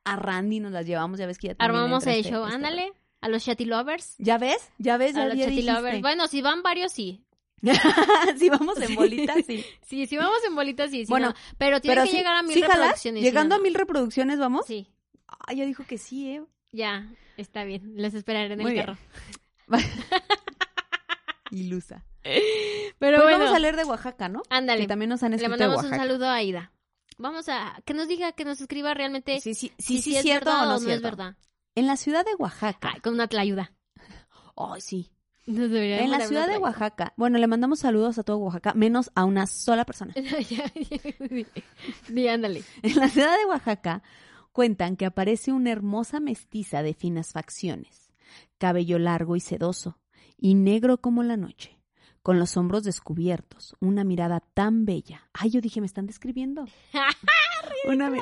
a Randy nos las llevamos, ya ves que ya Armamos el este- show. este Ándale. A los Chatty Lovers. ¿Ya ves? ¿Ya ves? A Ya, los ya Chatty. Lovers. Bueno, si van varios, sí. (laughs) si vamos en bolitas, sí. (laughs) Sí, si vamos en bolitas, sí. Bueno, no. Pero tiene Pero que sí, llegar a mil reproducciones. si Llegando no, a mil reproducciones, ¿vamos? Sí, Ah, ya dijo que sí, ¿eh? ya. Está bien. Les esperaré en Muy el bien. carro. (laughs) Ilusa. Pero Pues bueno, vamos a leer de Oaxaca, ¿no? ándale. Que también nos han Le escrito de mandamos un saludo a Aida. Vamos a que nos diga, que nos escriba realmente Sí, sí, si sí, es cierto verdad o no, es verdad. En la ciudad de Oaxaca. Ay, con una tlayuda. Ay, sí. Nos En la ciudad de. Oaxaca. Bueno, le mandamos saludos a todo Oaxaca, menos a una sola persona. (laughs) Di, ándale. En la ciudad de Oaxaca cuentan que aparece una hermosa mestiza de finas facciones, cabello largo y sedoso, y negro como la noche, con los hombros descubiertos, una mirada tan bella. Ay, yo dije, ¿me están describiendo? (laughs) una, mi-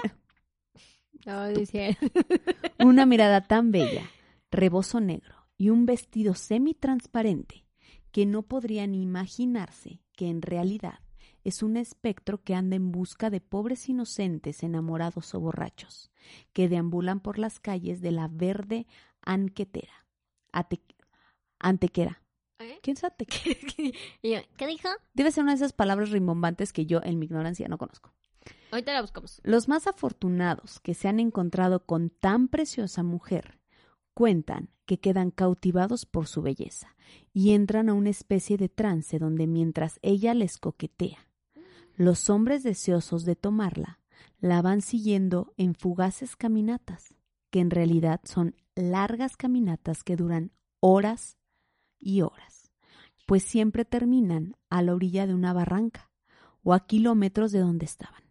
No, dice. (laughs) una mirada tan bella, rebozo negro y un vestido semitransparente que no podría ni imaginarse que en realidad es un espectro que anda en busca de pobres inocentes enamorados o borrachos, que deambulan por las calles de la verde anquetera. Ate- antequera. ¿Eh? ¿Quién es antequera? (laughs) Y yo, ¿Qué dijo? Debe ser una de esas palabras rimbombantes que yo, en mi ignorancia, no conozco. La buscamos. Los más afortunados que se han encontrado con tan preciosa mujer cuentan que quedan cautivados por su belleza y entran a una especie de trance donde mientras ella les coquetea, los hombres deseosos de tomarla la van siguiendo en fugaces caminatas, que en realidad son largas caminatas que duran horas y horas, pues siempre terminan a la orilla de una barranca o a kilómetros de donde estaban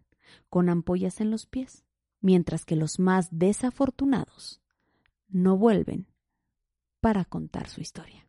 con ampollas en los pies, mientras que los más desafortunados no vuelven para contar su historia.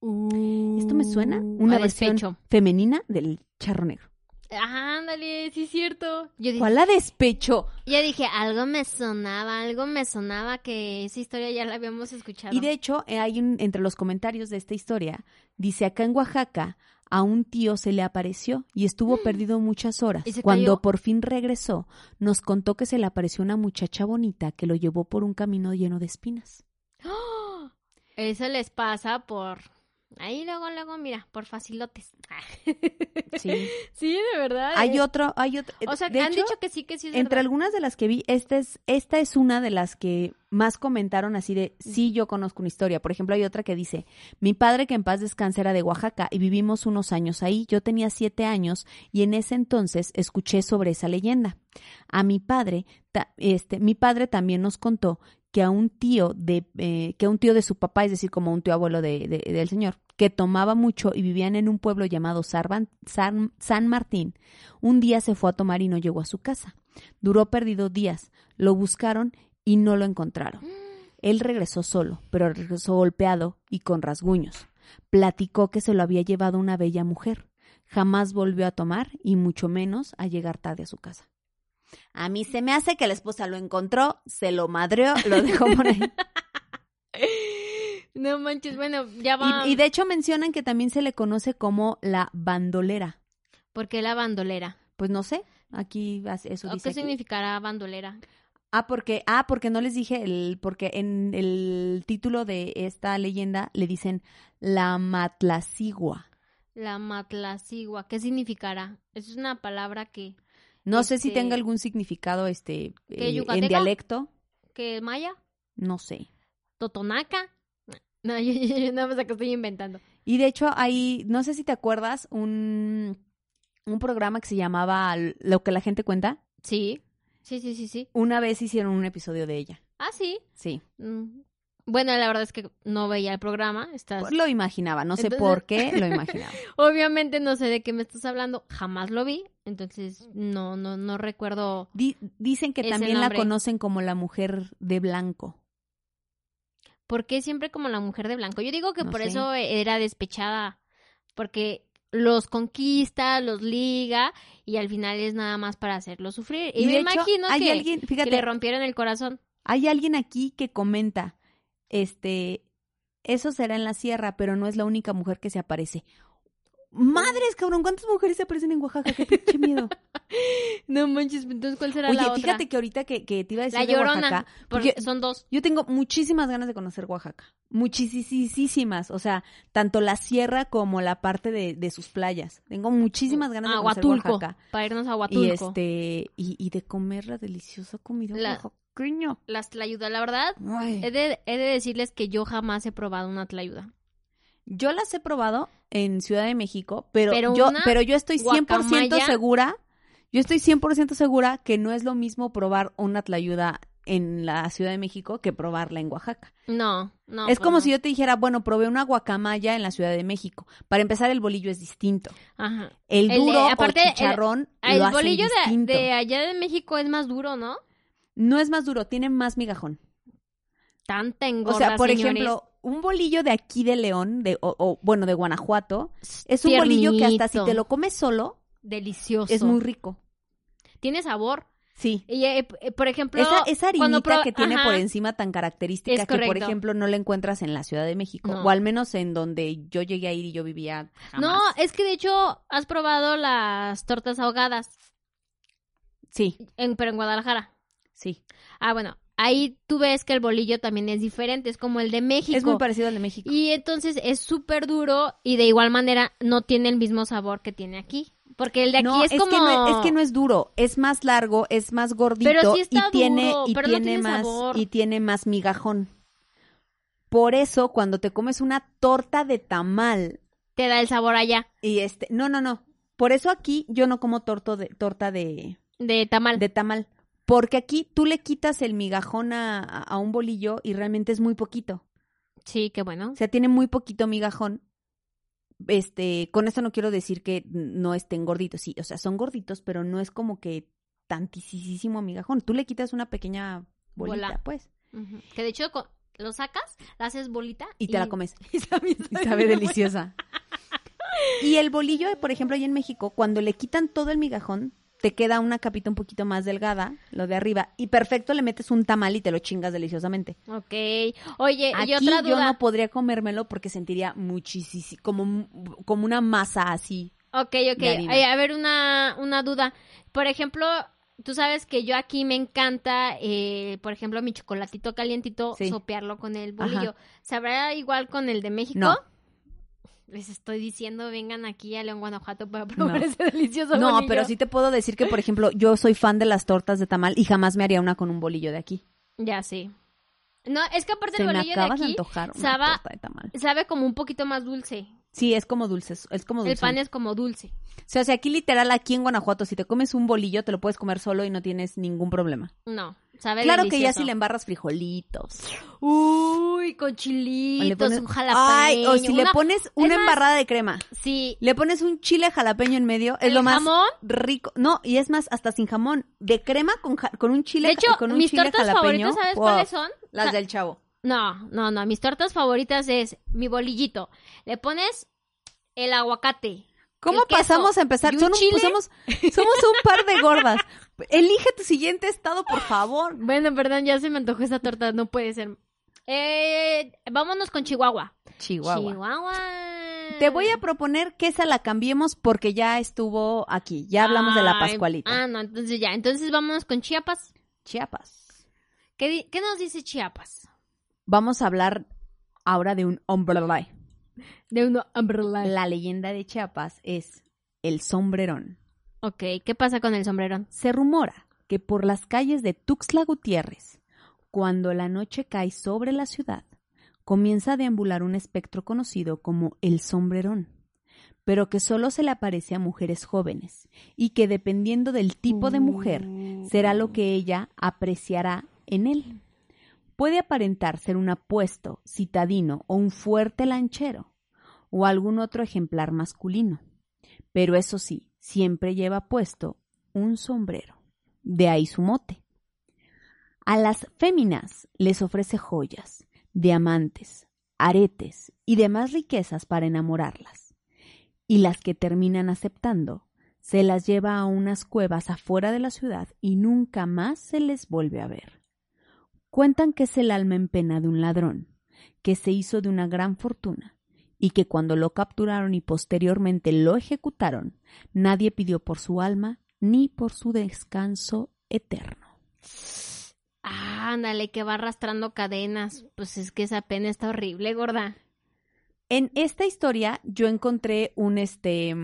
Esto me suena una versión despecho. femenina del charro negro. Ándale, sí es cierto. Yo dije, ¿Cuál la despecho? yo dije, algo me sonaba, algo me sonaba que esa historia ya la habíamos escuchado. Y de hecho, eh, hay un, entre los comentarios de esta historia, dice acá en Oaxaca, a un tío se le apareció y estuvo perdido muchas horas. ¿Y se Cuando por fin regresó, nos contó que se le apareció una muchacha bonita que lo llevó por un camino lleno de espinas. (gasps) Eso les pasa por... Ahí luego, luego, mira, por facilotes. (laughs) Sí. sí, de verdad. Hay eh. otro, hay otro. O sea, de han hecho, dicho que sí, que sí es entre verdad. algunas de las que vi, esta es, esta es una de las que más comentaron así de, sí, yo conozco una historia. Por ejemplo, hay otra que dice, mi padre que en paz descanse era de Oaxaca y vivimos unos años ahí. Yo tenía siete años y en ese entonces escuché sobre esa leyenda. A mi padre, ta- este, mi padre también nos contó que a un tío de, eh, que a un tío de su papá, es decir, como un tío abuelo de, de- del señor, que tomaba mucho y vivían en un pueblo llamado Sarvan- San, San Martín, un día se fue a tomar y no llegó a su casa. Duró perdido días. Lo buscaron y no lo encontraron. Él regresó solo, pero regresó golpeado y con rasguños. Platicó que se lo había llevado una bella mujer. Jamás volvió a tomar y mucho menos a llegar tarde a su casa. A mí se me hace que la esposa lo encontró, se lo madreó, lo dejó por ahí. (laughs) No manches, bueno, ya va. Y, y de hecho mencionan que también se le conoce como la bandolera. ¿Por qué la bandolera? Pues no sé, aquí eso ¿O dice. qué significará bandolera? Ah, porque, ah, porque no les dije el, porque en el título de esta leyenda le dicen la matlacigua. La matlacigua, ¿qué significará? Es una palabra que, No sé si Este- tenga algún significado, este, ¿Qué, eh, en dialecto. que maya, No sé. totonaca. (laughs) No, yo, yo- yo nada más acá estoy inventando. Y de hecho, hay, no sé si te acuerdas, un, un programa que se llamaba Lo que la gente cuenta. Sí, sí, sí, sí, sí. Una vez hicieron un episodio de ella. Ah, sí. Sí. Mm. Bueno, la verdad es que no veía el programa. Estás... Lo imaginaba, no sé Entonces- por qué lo imaginaba. (laughs) Obviamente no sé de qué me estás hablando. Jamás lo vi. Entonces no, no, no recuerdo. Di- dicen que también la conocen como la mujer de blanco. ¿Por qué siempre como la mujer de blanco? Yo digo que No por sé. eso era despechada. Porque los conquista, los liga y al final es nada más para hacerlos sufrir. Y, Y me hecho, imagino hay que, alguien, que fíjate, le rompieron el corazón. hay alguien aquí que comenta, este, eso será en la sierra, pero no es la única mujer que se aparece. Madres, cabrón, ¿cuántas mujeres se aparecen en Oaxaca? Qué pinche miedo. (laughs) No manches, entonces ¿cuál será Oye, la otra? fíjate que ahorita que, que te iba a decir La de Llorona, Oaxaca, porque porque son dos. yo tengo muchísimas ganas de conocer Oaxaca. Muchísimas. O sea, tanto la sierra como la parte de, de sus playas. Tengo muchísimas ganas de conocer Huatulco, Oaxaca. para irnos a Y Huatulco. este, y, y de comer la deliciosa comida La- oaxaqueña. Las tlayudas, la verdad, Ay. he de, he de decirles que yo jamás he probado una tlayuda. Yo las he probado en Ciudad de México, pero, Pero yo, pero yo estoy 100% guacamaya. segura, yo estoy 100% segura que no es lo mismo probar una tlayuda en la Ciudad de México que probarla en Oaxaca. No, no. es pues como no. si yo te dijera, bueno, probé una guacamaya en la Ciudad de México. Para empezar, el bolillo es distinto. Ajá. El El de- duro aparte, o chicharrón El lo hacen bolillo de, allá de México es más duro, ¿no? No es más duro, tiene más migajón. Tanta O engorda, sea, por señores. ejemplo, un bolillo de aquí de León, de, o, o, bueno, de Guanajuato, es un bolillo que hasta si te lo comes solo, Delicioso. es muy rico. Tiene sabor. Sí. Y, eh, eh, por ejemplo... Esa, esa harinita que tiene Ajá. por encima tan característica Es que, por ejemplo, no la encuentras en la Ciudad de México. No. O al menos en donde yo llegué a ir y yo vivía jamás. No, es que de hecho has probado las tortas ahogadas, Sí, en, pero en Guadalajara. sí. Ah, bueno, ahí tú ves que el bolillo también es diferente, es como el de México. Es muy parecido al de México. Y entonces es súper duro y de igual manera no tiene el mismo sabor que tiene aquí. Porque el de aquí no, es, es, como... que no, es que no es duro, es más largo, es más gordito Pero sí está y tiene y pero no tiene tiene más sabor. y tiene más migajón. Por eso cuando te comes una torta de tamal Te da el sabor allá y este, no, no, no. Por eso aquí yo no como torto de torta de de tamal. de tamal, porque aquí tú le quitas el migajón a, a- un bolillo y realmente es muy poquito. Sí, qué bueno. O sea, tiene muy poquito migajón. Este, con esto no quiero decir que no estén gorditos, sí, o sea, son gorditos, pero no es como que tantísimo migajón. Tú le quitas una pequeña bolita, Bola. pues. Que de hecho lo sacas, la haces bolita y te la comes. (laughs) y sabe, (laughs) Y sabe deliciosa. Y el bolillo, por ejemplo, allá en México, cuando le quitan todo el migajón, te queda una capita un poquito más delgada, lo de arriba, y perfecto le metes un tamal y te lo chingas deliciosamente. Ok. Oye, Aquí y otra yo duda. no podría comérmelo porque sentiría muchísimo, como, como una masa así. Ok, ok. a ver, una, una duda. Por ejemplo, tú sabes que yo aquí me encanta, eh, por ejemplo, mi chocolatito calientito, Sí. sopearlo con el bolillo. ¿Sabrá igual con el de México? No. Les estoy diciendo, vengan aquí a León, Guanajuato para probar No. ese delicioso No, bolillo. pero sí te puedo decir que, por ejemplo, yo soy fan de las tortas de tamal y jamás me haría una con un bolillo de aquí. Ya, sí. No, es que aparte Se el me bolillo de acaba de aquí antojar una sabe- torta de tamal. sabe como un poquito más dulce. Sí, es como dulce, es como El dulce. pan es como dulce. O sea, o sea, aquí literal, aquí en Guanajuato, si te comes un bolillo, te lo puedes comer solo y no tienes ningún problema. No, sabe Claro que ya si le embarras frijolitos. Uy, con le chilitos, pones- un jalapeño. Ay, o si le pones una más, embarrada de crema. Sí, Le pones un chile jalapeño en medio, es ¿El lo más jamón? rico. No, y es más, hasta sin jamón. De crema con, ja- con un chile de hecho, con un mis chile tortas jalapeño. favoritas, ¿sabes Wow. cuáles son? Las del chavo. No, no, no. Mis tortas favoritas es mi bolillito. Le pones el aguacate. ¿Cómo pasamos a empezar? un- chile. somos, somos un par de gordas. Elige tu siguiente estado, por favor. Bueno, perdón, ya se me antojó esa torta. No puede ser. Eh, vámonos con Chihuahua. Chihuahua. Chihuahua. Te voy a proponer que esa la cambiemos porque ya estuvo aquí. Ya hablamos de la Pascualita. Ah, no, entonces ya. Entonces vámonos con Chiapas. Chiapas. ¿Qué, qué nos dice Chiapas? Vamos a hablar ahora de un umbrella. De umbrella. La leyenda de Chiapas es el sombrerón. Ok, ¿qué pasa con el sombrerón? Se rumora que por las calles de Tuxtla Gutiérrez, cuando la noche cae sobre la ciudad, comienza a deambular un espectro conocido como el sombrerón, pero que solo se le aparece a mujeres jóvenes y que dependiendo del tipo de mujer será lo que ella apreciará en él. Puede aparentar ser un apuesto, citadino o un fuerte lanchero, o algún otro ejemplar masculino. Pero eso sí, siempre lleva puesto un sombrero. De ahí su mote. A las féminas les ofrece joyas, diamantes, aretes y demás riquezas para enamorarlas. Y las que terminan aceptando, se las lleva a unas cuevas afuera de la ciudad y nunca más se les vuelve a ver. Cuentan que es el alma en pena de un ladrón, que se hizo de una gran fortuna, y que cuando lo capturaron y posteriormente lo ejecutaron, nadie pidió por su alma ni por su descanso eterno. Ah, ándale, que va arrastrando cadenas. Pues es que esa pena está horrible, gorda. En esta historia yo encontré un este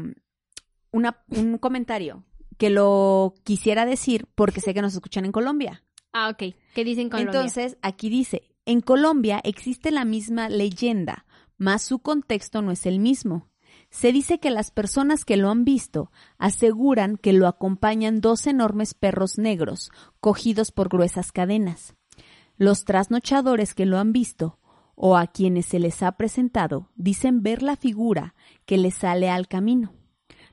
una- un comentario que lo quisiera decir porque sé que nos escuchan en Colombia. Ah, ok. ¿Qué dicen Colombia? Entonces, aquí dice, en Colombia existe la misma leyenda, mas su contexto no es el mismo. Se dice que las personas que lo han visto aseguran que lo acompañan dos enormes perros negros, cogidos por gruesas cadenas. Los trasnochadores que lo han visto, o a quienes se les ha presentado, dicen ver la figura que les sale al camino.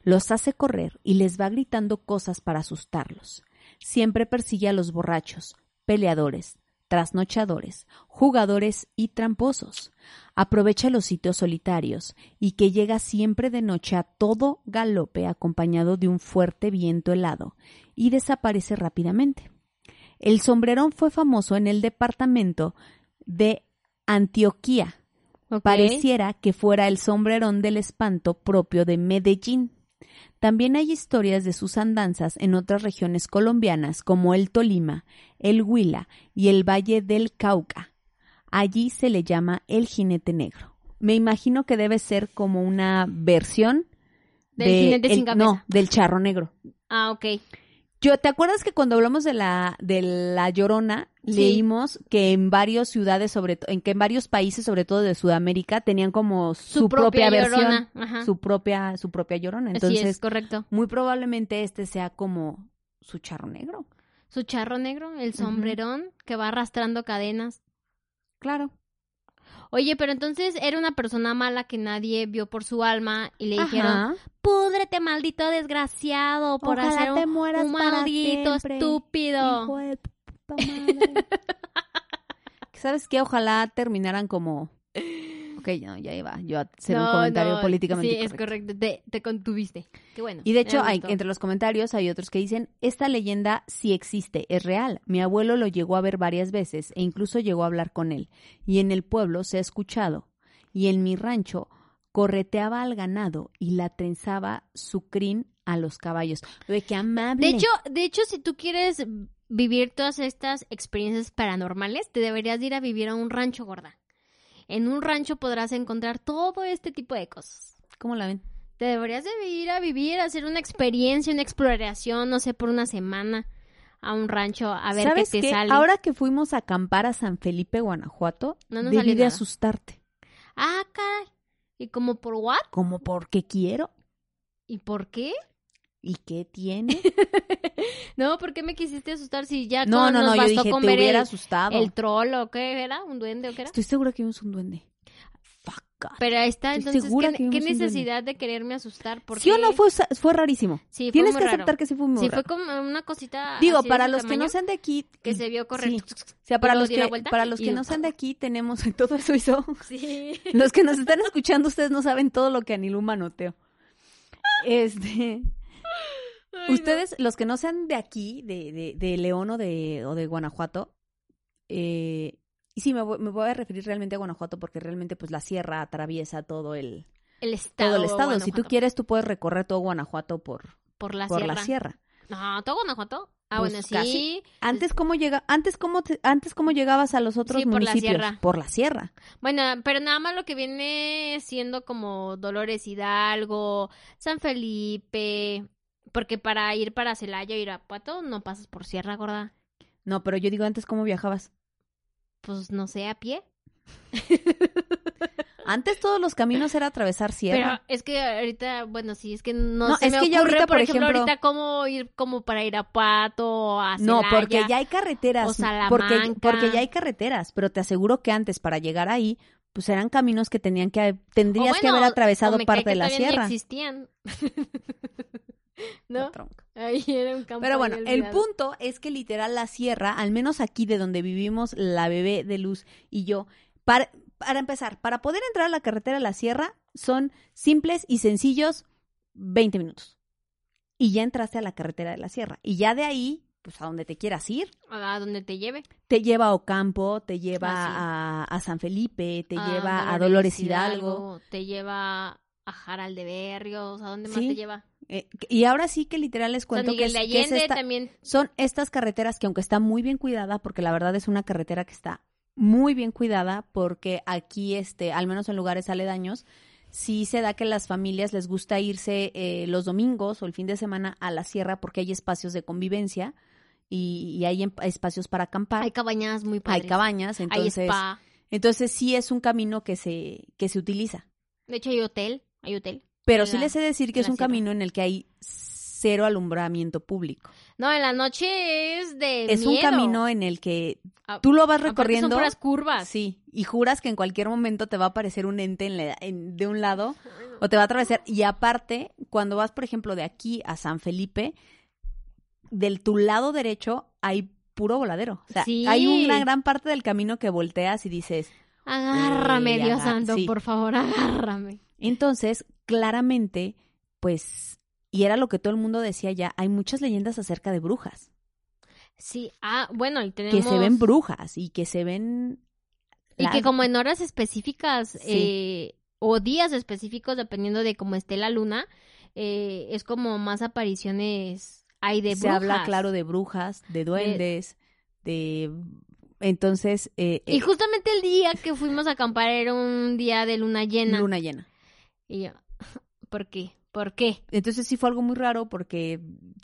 Los hace correr y les va gritando cosas para asustarlos. Siempre persigue a los borrachos, peleadores, trasnochadores, jugadores y tramposos. Aprovecha los sitios solitarios y que llega siempre de noche a todo galope acompañado de un fuerte viento helado y desaparece rápidamente. El sombrerón fue famoso en el departamento de Antioquía. Pareciera que fuera el sombrerón del espanto propio de Medellín. También hay historias de sus andanzas en otras regiones colombianas como el Tolima, el Huila y el Valle del Cauca. Allí se le llama el jinete negro. Me imagino que debe ser como una versión Del de jinete el- sin cabeza. No, del charro negro. Ah, ok. Yo, ¿te acuerdas que cuando hablamos de la de la Llorona Sí. leímos que en varias ciudades, sobre en que en varios países, sobre todo de Sudamérica, tenían como su, propia, versión. Ajá. su propia su propia Llorona. Así Entonces, es, correcto. muy probablemente este sea como su charro negro. Su charro negro, el sombrerón que va arrastrando cadenas. Claro. Oye, pero entonces era una persona mala que nadie vio por su alma y le dijeron, púdrete, maldito desgraciado, por Ojalá hacer te un, mueras un para maldito siempre, estúpido. Hijo de tu puta madre. (laughs) ¿Sabes qué? Ojalá terminaran como Ok, no, ya iba yo a hacer un comentario no, políticamente Sí, es correcto. Te, te contuviste. Qué bueno. Y de hecho, hay, entre los comentarios hay otros que dicen, esta leyenda sí existe, es real. Mi abuelo lo llegó a ver varias veces e incluso llegó a hablar con él. Y en el pueblo se ha escuchado. Y en mi rancho correteaba al ganado y la trenzaba su crin a los caballos. Oye, qué amable. De hecho, de hecho, si tú quieres vivir todas estas experiencias paranormales, te deberías de ir a vivir a un rancho, gorda. En un rancho podrás encontrar todo este tipo de cosas. ¿Cómo la ven? Te deberías de ir a vivir, a hacer una experiencia, una exploración, no sé, por una semana a un rancho a ver qué ¿Sabes te qué? sale. Ahora que fuimos a acampar a San Felipe, Guanajuato, No nos debí salió de nada. asustarte. Ah, caray. ¿Y como por what? Como porque quiero. ¿Y por qué? ¿Y qué tiene? (laughs) No, ¿por qué me quisiste asustar si ya No, con- no, nos no, yo bastó dije, con te ver hubiera el, asustado. el troll o qué era? ¿Un duende o qué era? Estoy segura que vimos un duende. Fuck. God. Pero ahí está, Estoy entonces, ¿qué, necesidad de quererme asustar? Porque... ¿Sí o no fue, fue rarísimo? Sí, fue Tienes muy que raro. aceptar que sí fue muy Sí, raro. fue como una cosita Digo, así para los que no sean de aquí... que se vio correr. Sí. O sea, para los que, vuelta para los que no sean de aquí, tenemos... Todo eso hizo... (laughs) Sí. Los que nos están escuchando, ustedes no saben todo lo que Aniluma manoteó. Este... Ay, no. Ustedes, los que no sean de aquí, de, de, de León o de, o de Guanajuato, eh, y sí, me voy, me voy a referir realmente a Guanajuato porque realmente pues la sierra atraviesa todo el, El estado. todo el estado. Si tú quieres, tú puedes recorrer todo Guanajuato por, Por la por sierra. la sierra. No, todo Guanajuato. Ah, Pues bueno, sí. Antes cómo llega, antes cómo te- antes cómo llegabas a los otros Sí, por la municipios sierra. por la sierra. Bueno, pero nada más lo que viene siendo como Dolores Hidalgo, San Felipe, porque para ir para Celaya o Irapuato no pasas por Sierra Gorda. No, pero yo digo antes cómo viajabas. Pues no sé, a pie. (laughs) Antes todos los caminos era atravesar Pero sierra. es que ahorita, bueno, sí, es que no, No, se es me que ya ocurre, ahorita, por por ejemplo, ejemplo- ahorita cómo ir como para Irapuato, a No, Celaya. porque ya hay carreteras. o. Porque, porque ya hay carreteras, pero te aseguro que antes para llegar ahí, pues eran caminos que tenían que tendrías que haber atravesado parte de la sierra. existían. (laughs) ¿No? Ahí era un campo Pero bueno, el punto es que literal la sierra, al menos aquí de donde vivimos la bebé de Luz y yo, para, para empezar, para poder entrar a la carretera de la sierra son simples y sencillos 20 minutos. Y ya entraste a la carretera de la sierra. Y ya de ahí, pues a donde te quieras ir, A donde te lleve. te lleva a Ocampo, te lleva Ah, a, a San Felipe, te lleva a Dolores Hidalgo. Te lleva a Jaral de Berrios. ¿A dónde más Sí. te lleva? Eh, y ahora sí que literal les cuento que Miguel es, de que es Allende esta- también. son estas carreteras que aunque está muy bien cuidada, porque la verdad es una carretera que está muy bien cuidada, porque aquí, este, al menos en lugares aledaños, sí se da que las familias les gusta irse eh, los domingos o el fin de semana a la sierra porque hay espacios de convivencia y, y hay em- espacios para acampar. Hay cabañas muy Hay padres. cabañas, Hay entonces, spa. entonces sí es un camino que se, que se utiliza. De hecho, hay hotel. Hay hotel. Pero sí la- les he de decir que es un sierra. camino en el que hay cero alumbramiento público. No, en la noche es de es un camino en el que tú lo vas recorriendo. Son puras curvas. Sí, y juras que en cualquier momento te va a aparecer un ente en la- en- de un lado o te va a atravesar. Y aparte, cuando vas, por ejemplo, de aquí a San Felipe, del tu lado derecho hay puro voladero. O sea, Sí. hay una gran parte del camino que volteas y dices. Agárrame, Dios santo, sí. por favor, (laughs) agárrame. Entonces, claramente, pues, y era lo que todo el mundo decía ya, hay muchas leyendas acerca de brujas. Sí, ah, bueno, y tenemos... Que se ven brujas y que se ven. Y que como en horas específicas Sí. eh, o días específicos, dependiendo de cómo esté la luna, eh, es como más apariciones hay de se brujas. habla, claro, de brujas, de duendes, de... Entonces, eh, Y eh, justamente el día que fuimos a acampar era un día de luna llena. luna llena. Y yo, (laughs) ¿por qué? ¿Por qué? Entonces sí fue algo muy raro porque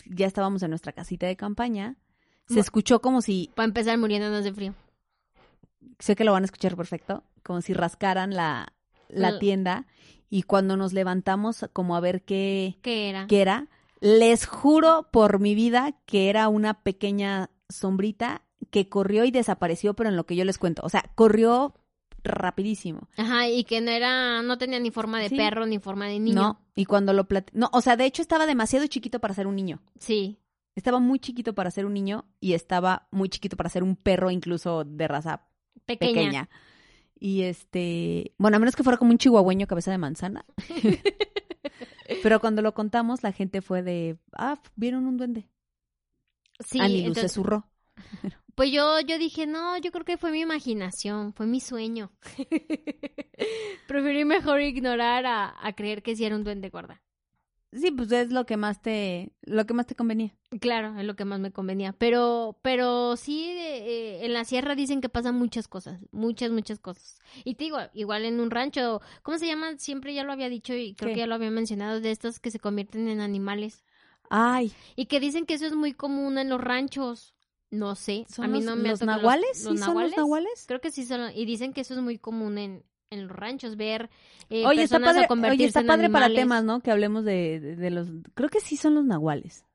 ya estábamos en nuestra casita de campaña. Se escuchó como si, Para empezar muriéndonos de frío. sé que lo van a escuchar perfecto, como si rascaran la, la tienda y cuando nos levantamos como a ver qué, ¿Qué era? qué era, les juro por mi vida que era una pequeña sombrita que corrió y desapareció, pero en lo que yo les cuento, o sea, corrió rapidísimo. Ajá, y que no era, no tenía ni forma de Sí. perro ni forma de niño. No, y cuando lo plat... No, o sea, de hecho estaba demasiado chiquito para ser un niño. Sí. Estaba muy chiquito para ser un niño y estaba muy chiquito para ser un perro incluso de raza Pequeña. pequeña. Y este, bueno, a menos que fuera como un chihuahueño cabeza de manzana. (laughs) Pero cuando lo contamos, la gente fue de, ah, vieron un duende. Sí, Ani entonces- se zurró. Pues yo, yo dije, no, yo creo que fue mi imaginación, fue mi sueño. (laughs) Preferí mejor ignorar a, a creer que sí era un duende gorda. Sí, pues es lo que más te, lo que más te convenía. Claro, es lo que más me convenía. Pero, pero sí, eh, en la sierra dicen que pasan muchas cosas, muchas, muchas cosas. Y te digo, igual en un rancho, ¿cómo se llama? Siempre ya lo había dicho y creo ¿Qué? que ya lo había mencionado, de estos que se convierten en animales. Ay, Y que dicen que eso es muy común en los ranchos. No sé, ¿son a mí los, no me los nahuales? ¿Los ¿Sí son los nahuales? nahuales? Creo que sí son, y dicen que eso es muy común en, en los ranchos, ver eh, Oye, está padre, o convertirse oye, está en padre para temas, ¿no? Que hablemos de, de, de los, creo que sí son los nahuales.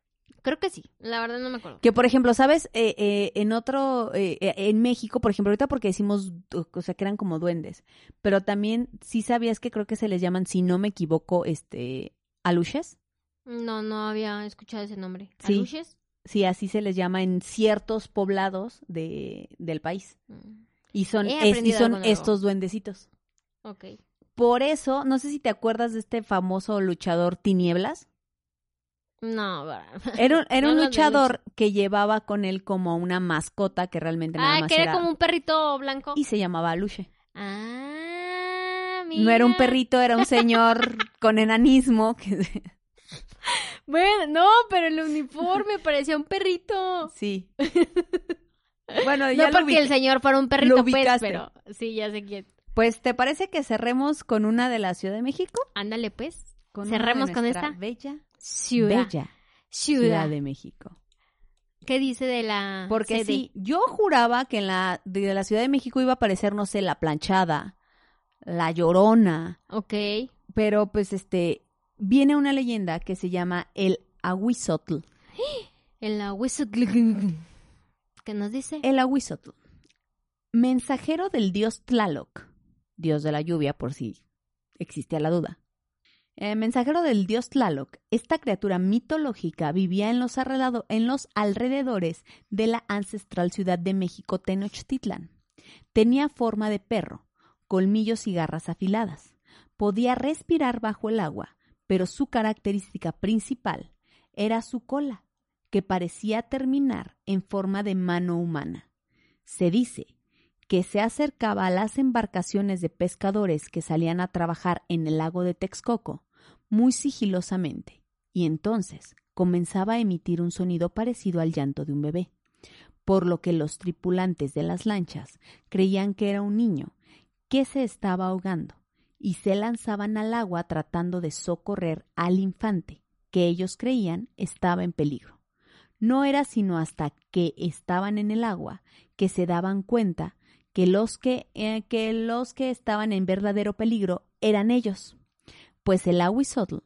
Creo que sí, la verdad no me acuerdo. Que por ejemplo, ¿sabes? Eh, eh, en otro, eh, en México, por ejemplo, ahorita porque decimos, o sea, que eran como duendes, pero también sí sabías que creo que se les llaman, si no me equivoco, este, aluches. No, no había escuchado ese nombre. Sí. ¿Aluches? Sí, así se les llama en ciertos poblados de, del país. Mm, Y son, es- y son estos duendecitos. Ok. Por eso, no sé si te acuerdas de este famoso luchador Tinieblas. No, Era, un- (laughs) era No luchador que llevaba con él como una mascota que realmente nada Ah, más que era era... como un perrito blanco. Y se llamaba Aluche. Ah, No era un mira. perrito, era un señor (laughs) con enanismo. Que... (laughs) Bueno, no, pero el uniforme parecía un perrito. Sí. Bueno, No ya lo porque el señor fuera un perrito, lo pues, pero sí, ya sé quién. Pues, ¿te parece que cerremos con una de la Ciudad de México? Ándale, pues. Con Cerremos con esta. Bella, Ciudad. bella Ciudad. Ciudad de México. ¿Qué dice de la Porque sí, yo juraba que en la de la Ciudad de México iba a aparecer, no sé, la planchada, la llorona, Ok. pero pues este viene una leyenda que se llama el Aguizotl. En la Huizotl- ¿Qué nos dice? El Aguizotl, mensajero del dios Tlaloc, dios de la lluvia por si existía la duda. Eh, mensajero del dios Tlaloc, esta criatura mitológica vivía en los, en los alrededores de la ancestral ciudad de México Tenochtitlan. Tenía forma de perro, colmillos y garras afiladas. Podía respirar bajo el agua, pero su característica principal era su cola, que parecía terminar en forma de mano humana. Se dice que se acercaba a las embarcaciones de pescadores que salían a trabajar en el lago de Texcoco muy sigilosamente, y entonces comenzaba a emitir un sonido parecido al llanto de un bebé, por lo que los tripulantes de las lanchas creían que era un niño que se estaba ahogando, y se lanzaban al agua tratando de socorrer al infante, que ellos creían estaba en peligro. No era sino hasta que estaban en el agua que se daban cuenta que los que, eh, que los que estaban en verdadero peligro eran ellos, pues el aguizotl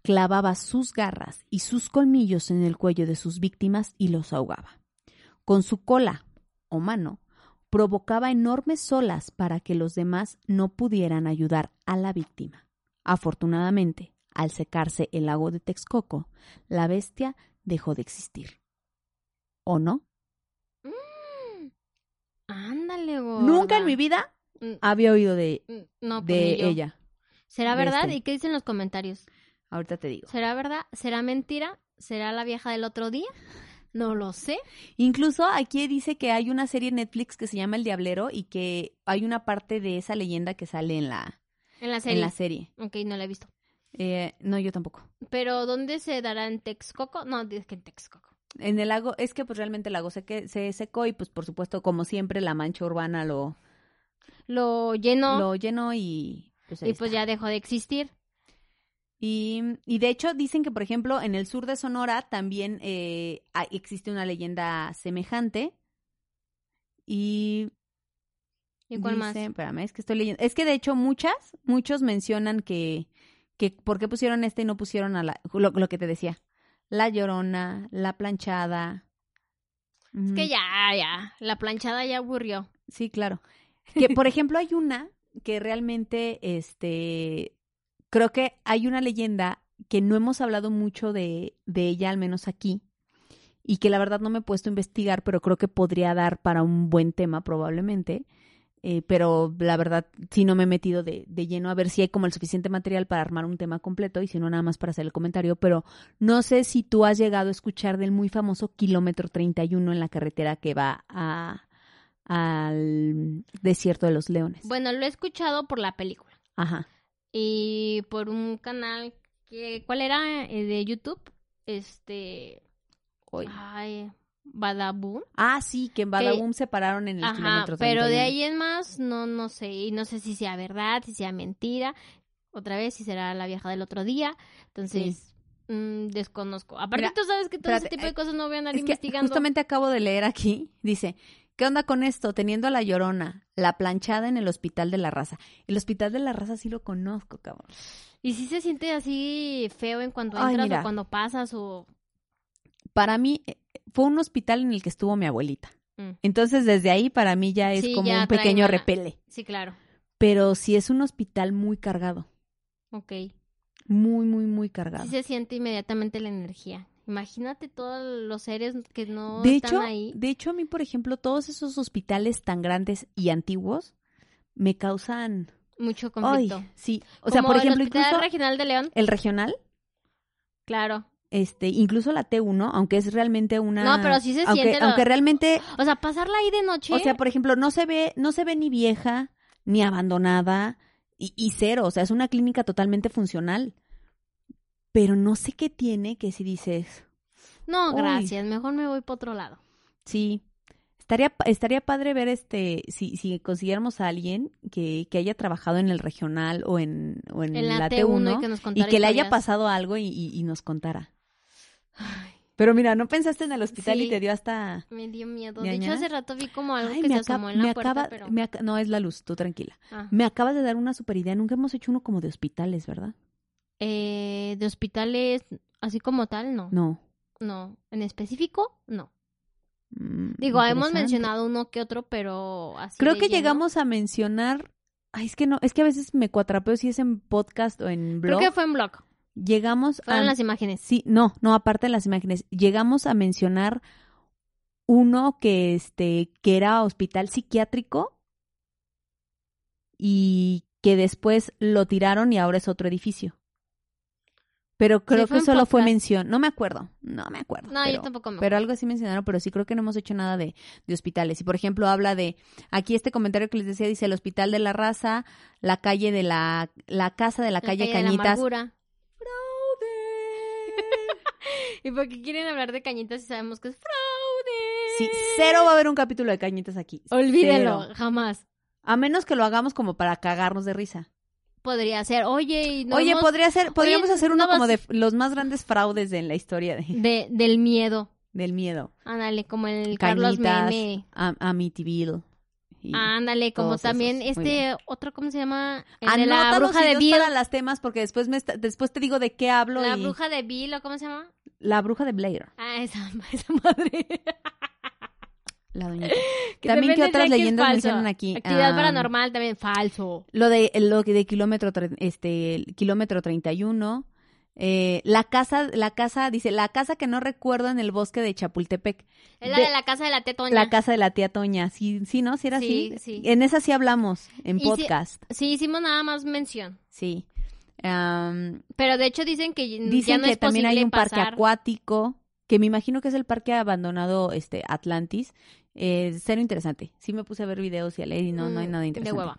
clavaba sus garras y sus colmillos en el cuello de sus víctimas y los ahogaba. Con su cola o mano provocaba enormes olas para que los demás no pudieran ayudar a la víctima. Afortunadamente, al secarse el lago de Texcoco, la bestia dejó de existir. ¿O no? Ándale, gorda. Nunca en mi vida Mm, había oído de, mm, No, pues de ella. ¿Será verdad? este. ¿Y qué dicen los comentarios? Ahorita te digo. ¿Será verdad? ¿Será mentira? ¿Será la vieja del otro día? No lo sé. Incluso aquí dice que hay una serie en Netflix que se llama El Diablero y que hay una parte de esa leyenda que sale en la, En la serie. en la serie. Ok, no la he visto. Eh, no, yo tampoco. ¿Pero dónde se dará en Texcoco? No, es que en Texcoco. En el lago, es que pues realmente el lago se, que- se secó y pues por supuesto, como siempre, la mancha urbana lo, Lo llenó lo llenó y pues y pues ya dejó de existir. Y, y de hecho dicen que, por ejemplo, en el sur de Sonora también eh, existe una leyenda semejante. Y ¿Y cuál más? Espérame, es que estoy leyendo. Es que de hecho muchas, muchos mencionan que, que por qué pusieron este y no pusieron a la, lo, lo que te decía. La llorona, la planchada. Es que ya, ya. La planchada ya aburrió. Sí, claro. (laughs) Que por ejemplo hay una que realmente, este, creo que hay una leyenda que no hemos hablado mucho de, de ella, al menos aquí, y que la verdad no me he puesto a investigar, pero creo que podría dar para un buen tema probablemente. Eh, pero la verdad sí no me he metido de, de lleno a ver si hay como el suficiente material para armar un tema completo y si no nada más para hacer el comentario, pero no sé si tú has llegado a escuchar del muy famoso kilómetro 31 en la carretera que va a al desierto de los leones. Bueno, lo he escuchado por la película. Ajá. Y por un canal que... ¿Cuál era? Eh, de YouTube. Este... Ay... Badaboom. Ah, sí, que en Badaboom se pararon en el Ajá, kilómetro pero de 31. ahí en más no no sé, y no sé si sea verdad, si sea mentira, otra vez si será la vieja del otro día, entonces mm, desconozco. Aparte Mira, tú sabes que todo ese tipo de eh, cosas no voy a andar Es que investigando. justamente acabo de leer aquí, (laughs) dice, ¿qué onda con esto? Teniendo a la llorona, la planchada en el hospital de la raza. El hospital de la raza sí lo conozco, cabrón. Y si se siente así feo en cuanto Ay, entras mira. o cuando pasas o para mí eh, fue un hospital en el que estuvo mi abuelita. Mm. Entonces, desde ahí para mí ya es Sí, como ya un pequeño repele. Sí, claro. Pero sí es un hospital muy cargado. Ok. Muy, muy, muy cargado. Sí se siente inmediatamente la energía. Imagínate todos los seres que no de están hecho, ahí. de hecho, a mí, por ejemplo, todos esos hospitales tan grandes y antiguos me causan. Mucho Ay, conflicto. sí. O sea, Como por ejemplo, el Hospital incluso Regional de León, el regional, claro. Este, incluso la T1, aunque es realmente una. No, pero sí se aunque, siente lo- Aunque realmente, O sea, pasarla ahí de noche. o sea, por ejemplo, no se ve, no se ve ni vieja, ni abandonada, y, y cero. O sea, es una clínica totalmente funcional. Pero no sé qué tiene que si dices. no, Uy. gracias. Mejor me voy para otro lado. Sí. Estaría, estaría padre ver este, si, si consiguiéramos a alguien que, que haya trabajado en el regional o en, o en, En la, la T1, T1 y que nos y contara que le haya pasado algo y, y- y nos contara. Ay, Pero mira, ¿no pensaste en el hospital Sí. y te dio hasta... me dio miedo. De hecho, hace rato vi como algo Ay, que me, se asomó en la me puerta, acaba... pero... me aca- no, es la luz, tú tranquila. Ah. Me acabas de dar una super idea. Nunca hemos hecho uno como de hospitales, ¿verdad? Eh, de hospitales, así como tal, no. No. No. ¿En específico? No. Mm, Digo, hemos mencionado uno que otro, pero así Creo que lleno. llegamos a mencionar... Ay, es que no, es que a veces me cuatrapeo si es en podcast o en blog. Creo que fue en blog. Llegamos Fueron a... las imágenes. Sí, no, no, aparte de las imágenes, llegamos a mencionar uno que este que era hospital psiquiátrico y que después lo tiraron y ahora es otro edificio. Pero creo que solo fue mención, no me acuerdo, no me acuerdo. No, pero, yo tampoco me pero algo así mencionaron, pero sí creo que no hemos hecho nada de, de hospitales. Y por ejemplo habla de, aquí este comentario que les decía dice el hospital de la raza, la calle de la, la casa de la La calle, de la Cañitas. (laughs) ¿Y por qué quieren hablar de cañitas si sabemos que es fraude? Sí, cero va a haber un capítulo de Cañitas aquí. Olvídelo, Cero. jamás. A menos que lo hagamos como para cagarnos de risa. Podría ser. Oye, y no Oye, hemos- podría ser, podríamos Oye, hacer uno no como de los más grandes fraudes de- en la historia de- de, del miedo. del miedo. Ándale, como el Carlos Cañitas, Meme. Am- Amityville. Ándale, como también esos. Este otro, ¿cómo se llama? El de Anótalos la bruja de Bill. para las temas porque después me está- después te digo de qué hablo La y- bruja de Bill, ¿o cómo se llama? la bruja de Blair, Ah, esa, (laughs) esa madre. la doñita. (laughs) Que También de otras que es leyendas mencionan aquí. Actividad Ah, paranormal también, falso. Lo de lo de kilómetro este kilómetro 31 eh, la casa la casa dice la casa que no recuerdo en el bosque de Chapultepec. Es la De- de la casa de la tetoña. La casa de la tía Toña, sí, sí, ¿no? Sí era Sí, así. sí. En esa sí hablamos, en Y sí- podcast, Sí, hicimos nada más mención. sí. Pero de hecho dicen que ya dicen no que es también hay un parque acuático, que me imagino que es el parque abandonado este Atlantis. Eh, cero interesante. Sí me puse a ver videos y a leer y no, no hay Mm, nada interesante. De hueva.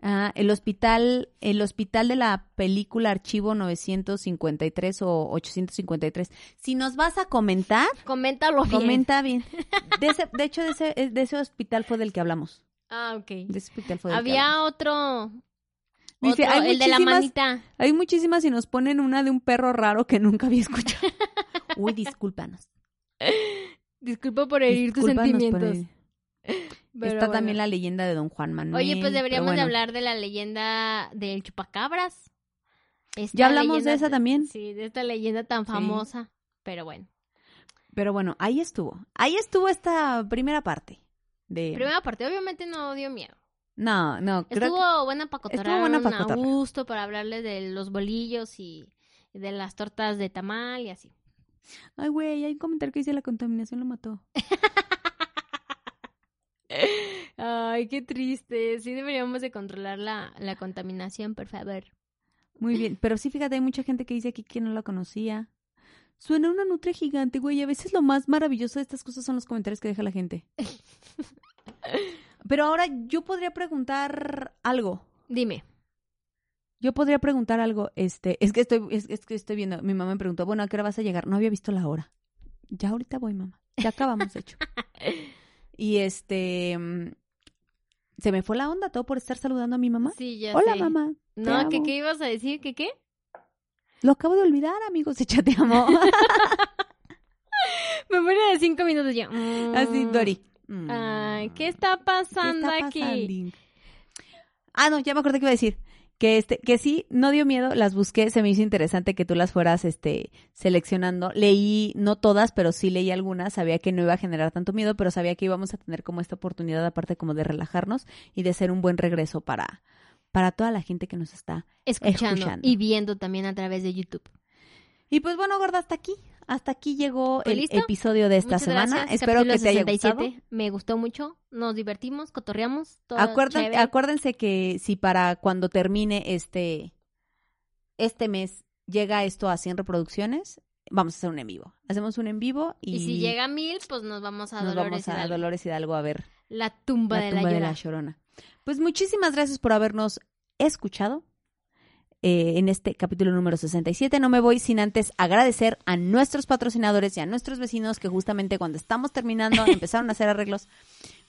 Ah, el hospital, el hospital de la película Archivo 953 o 853. Si nos vas a comentar, Coméntalo bien. comenta bien. (laughs) De, ese, de hecho, de ese, de ese hospital fue del que hablamos. Ah, ok. De ese hospital fue del que. Había otro. Dice, otro, hay el de la manita. Hay muchísimas y nos ponen una de un perro raro que nunca había escuchado. (laughs) Uy, discúlpanos. Disculpa por herir tus Discúlpanos por sentimientos. Pero Está bueno. también la leyenda de Don Juan Manuel. Oye, pues deberíamos de hablar de la leyenda del chupacabras. Esta Ya hablamos de esa también. Sí, de esta leyenda tan Sí. famosa. Pero bueno. Pero bueno, ahí estuvo. Ahí estuvo esta primera parte. De... Primera parte, obviamente no dio miedo. No, no, creo Estuvo buena para estuvo buena pa' a gusto para hablarles de los bolillos y de las tortas de tamal y así. que... Ay, güey, hay un comentario que dice la contaminación lo mató. (laughs) (laughs) Ay, qué triste. Sí deberíamos de controlar la, la contaminación, por favor. Muy bien, pero sí, fíjate, hay mucha gente que dice aquí que no la conocía. Suena una nutria gigante, güey. A veces lo más maravilloso de estas cosas son los comentarios que deja la gente. (laughs) Pero ahora yo podría preguntar algo. Dime. Yo podría preguntar algo. Este, es que estoy, es, es que estoy viendo. Mi mamá me preguntó, bueno, ¿a qué hora vas a llegar? No había visto la hora. Ya ahorita voy, mamá. Ya acabamos, de hecho. (laughs) y este, mm, se me fue la onda todo por estar saludando a mi mamá. Sí, ya Hola, sé. mamá. No, ¿qué. ¿qué ibas a decir? ¿Qué qué? Lo acabo de olvidar, amigos. De te amo. (laughs) (laughs) Memoria de cinco minutos ya. Mm. Así, Dori. Ay, ¿qué está ¿Qué pasando está aquí? Ah, no, ya me acordé que iba a decir. Que este, que sí, no dio miedo, las busqué, se me hizo interesante que tú las fueras este seleccionando. Leí, no todas, pero sí leí algunas, sabía que no iba a generar tanto miedo, pero sabía que íbamos a tener como esta oportunidad aparte como de relajarnos y de ser un buen regreso para, para toda la gente que nos está Escuchando, escuchando. y viendo también a través de YouTube. Y pues bueno, gorda, hasta aquí. Hasta aquí llegó Pues el listo. episodio de esta Muchas semana. gracias, Espero capítulo que te haya 67. gustado. Me gustó mucho, nos divertimos, cotorreamos. Todo acuérdense que si para cuando termine este, este mes llega esto a 100 reproducciones, vamos a hacer un en vivo. Hacemos un en vivo y, y si llega a mil, pues nos vamos a nos Dolores vamos a Hidalgo. Dolores Hidalgo a ver La tumba, la de, tumba la de la Llorona. Pues muchísimas gracias por habernos escuchado. Eh, en este capítulo número 67. No me voy sin antes agradecer a nuestros patrocinadores y a nuestros vecinos que justamente cuando estamos terminando (laughs) empezaron a hacer arreglos.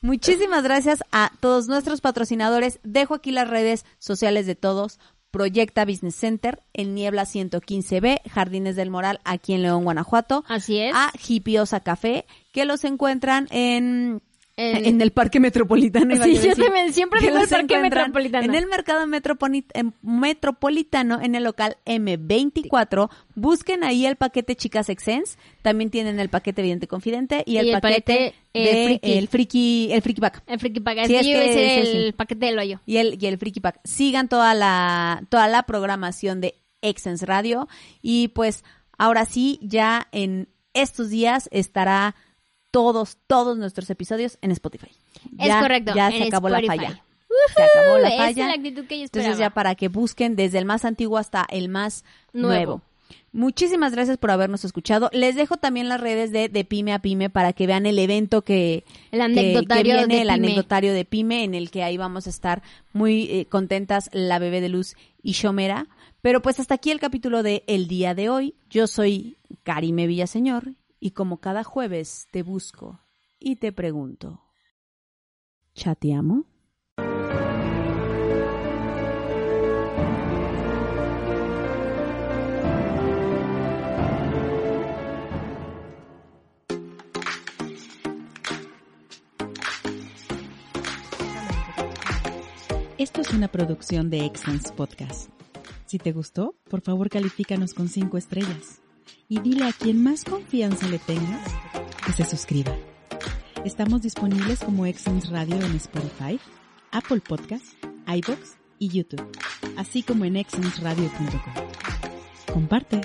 Muchísimas gracias a todos nuestros patrocinadores. Dejo aquí las redes sociales de todos. Proyecta Business Center, el Niebla 115B, Jardines del Moral, aquí en León, Guanajuato. Así es. A Hipiosa Café, que los encuentran en, En- en el Parque Metropolitano. Sí, yo a yo decir. también siempre digo el parque metropolitano. En el mercado em, metropolitano, en el local M24. Busquen ahí el paquete Chicas Exens. También tienen el paquete Evidente Confidente y el, Y el paquete, paquete, eh, de friki. el friki, el friki pack. El friki pack. Sí, es es que yo decir ese el paquete del hoyo. Y el, y el friki pack. Sigan toda la, toda la programación de Exens Radio. Y pues ahora sí, ya en estos días estará todos, todos nuestros episodios en Spotify. Es Ya- correcto, Ya se acabó Spotify. la falla. Se acabó la Esa es falla. la actitud que yo. Entonces ya para que busquen desde el más antiguo hasta el más nuevo. Nuevo. Muchísimas gracias por habernos escuchado. Les dejo también las redes de, de Pyme a Pyme para que vean el evento que, El que- anecdotario que viene, de el Pyme. anecdotario de Pyme, en el que ahí vamos a estar muy eh, contentas la bebé de luz y Shomera. Pero pues hasta aquí el capítulo de El día de hoy. Yo soy Karime Villaseñor y como cada jueves te busco y te pregunto, ¿chateamo? Esto es una producción de Excellence Podcast. Si te gustó, por favor califícanos con 5 estrellas. Y dile a quien más confianza le tengas que se suscriba. Estamos disponibles como Excellence Radio en Spotify, Apple Podcasts, iBox y YouTube, así como en excellenceradio.com. Comparte.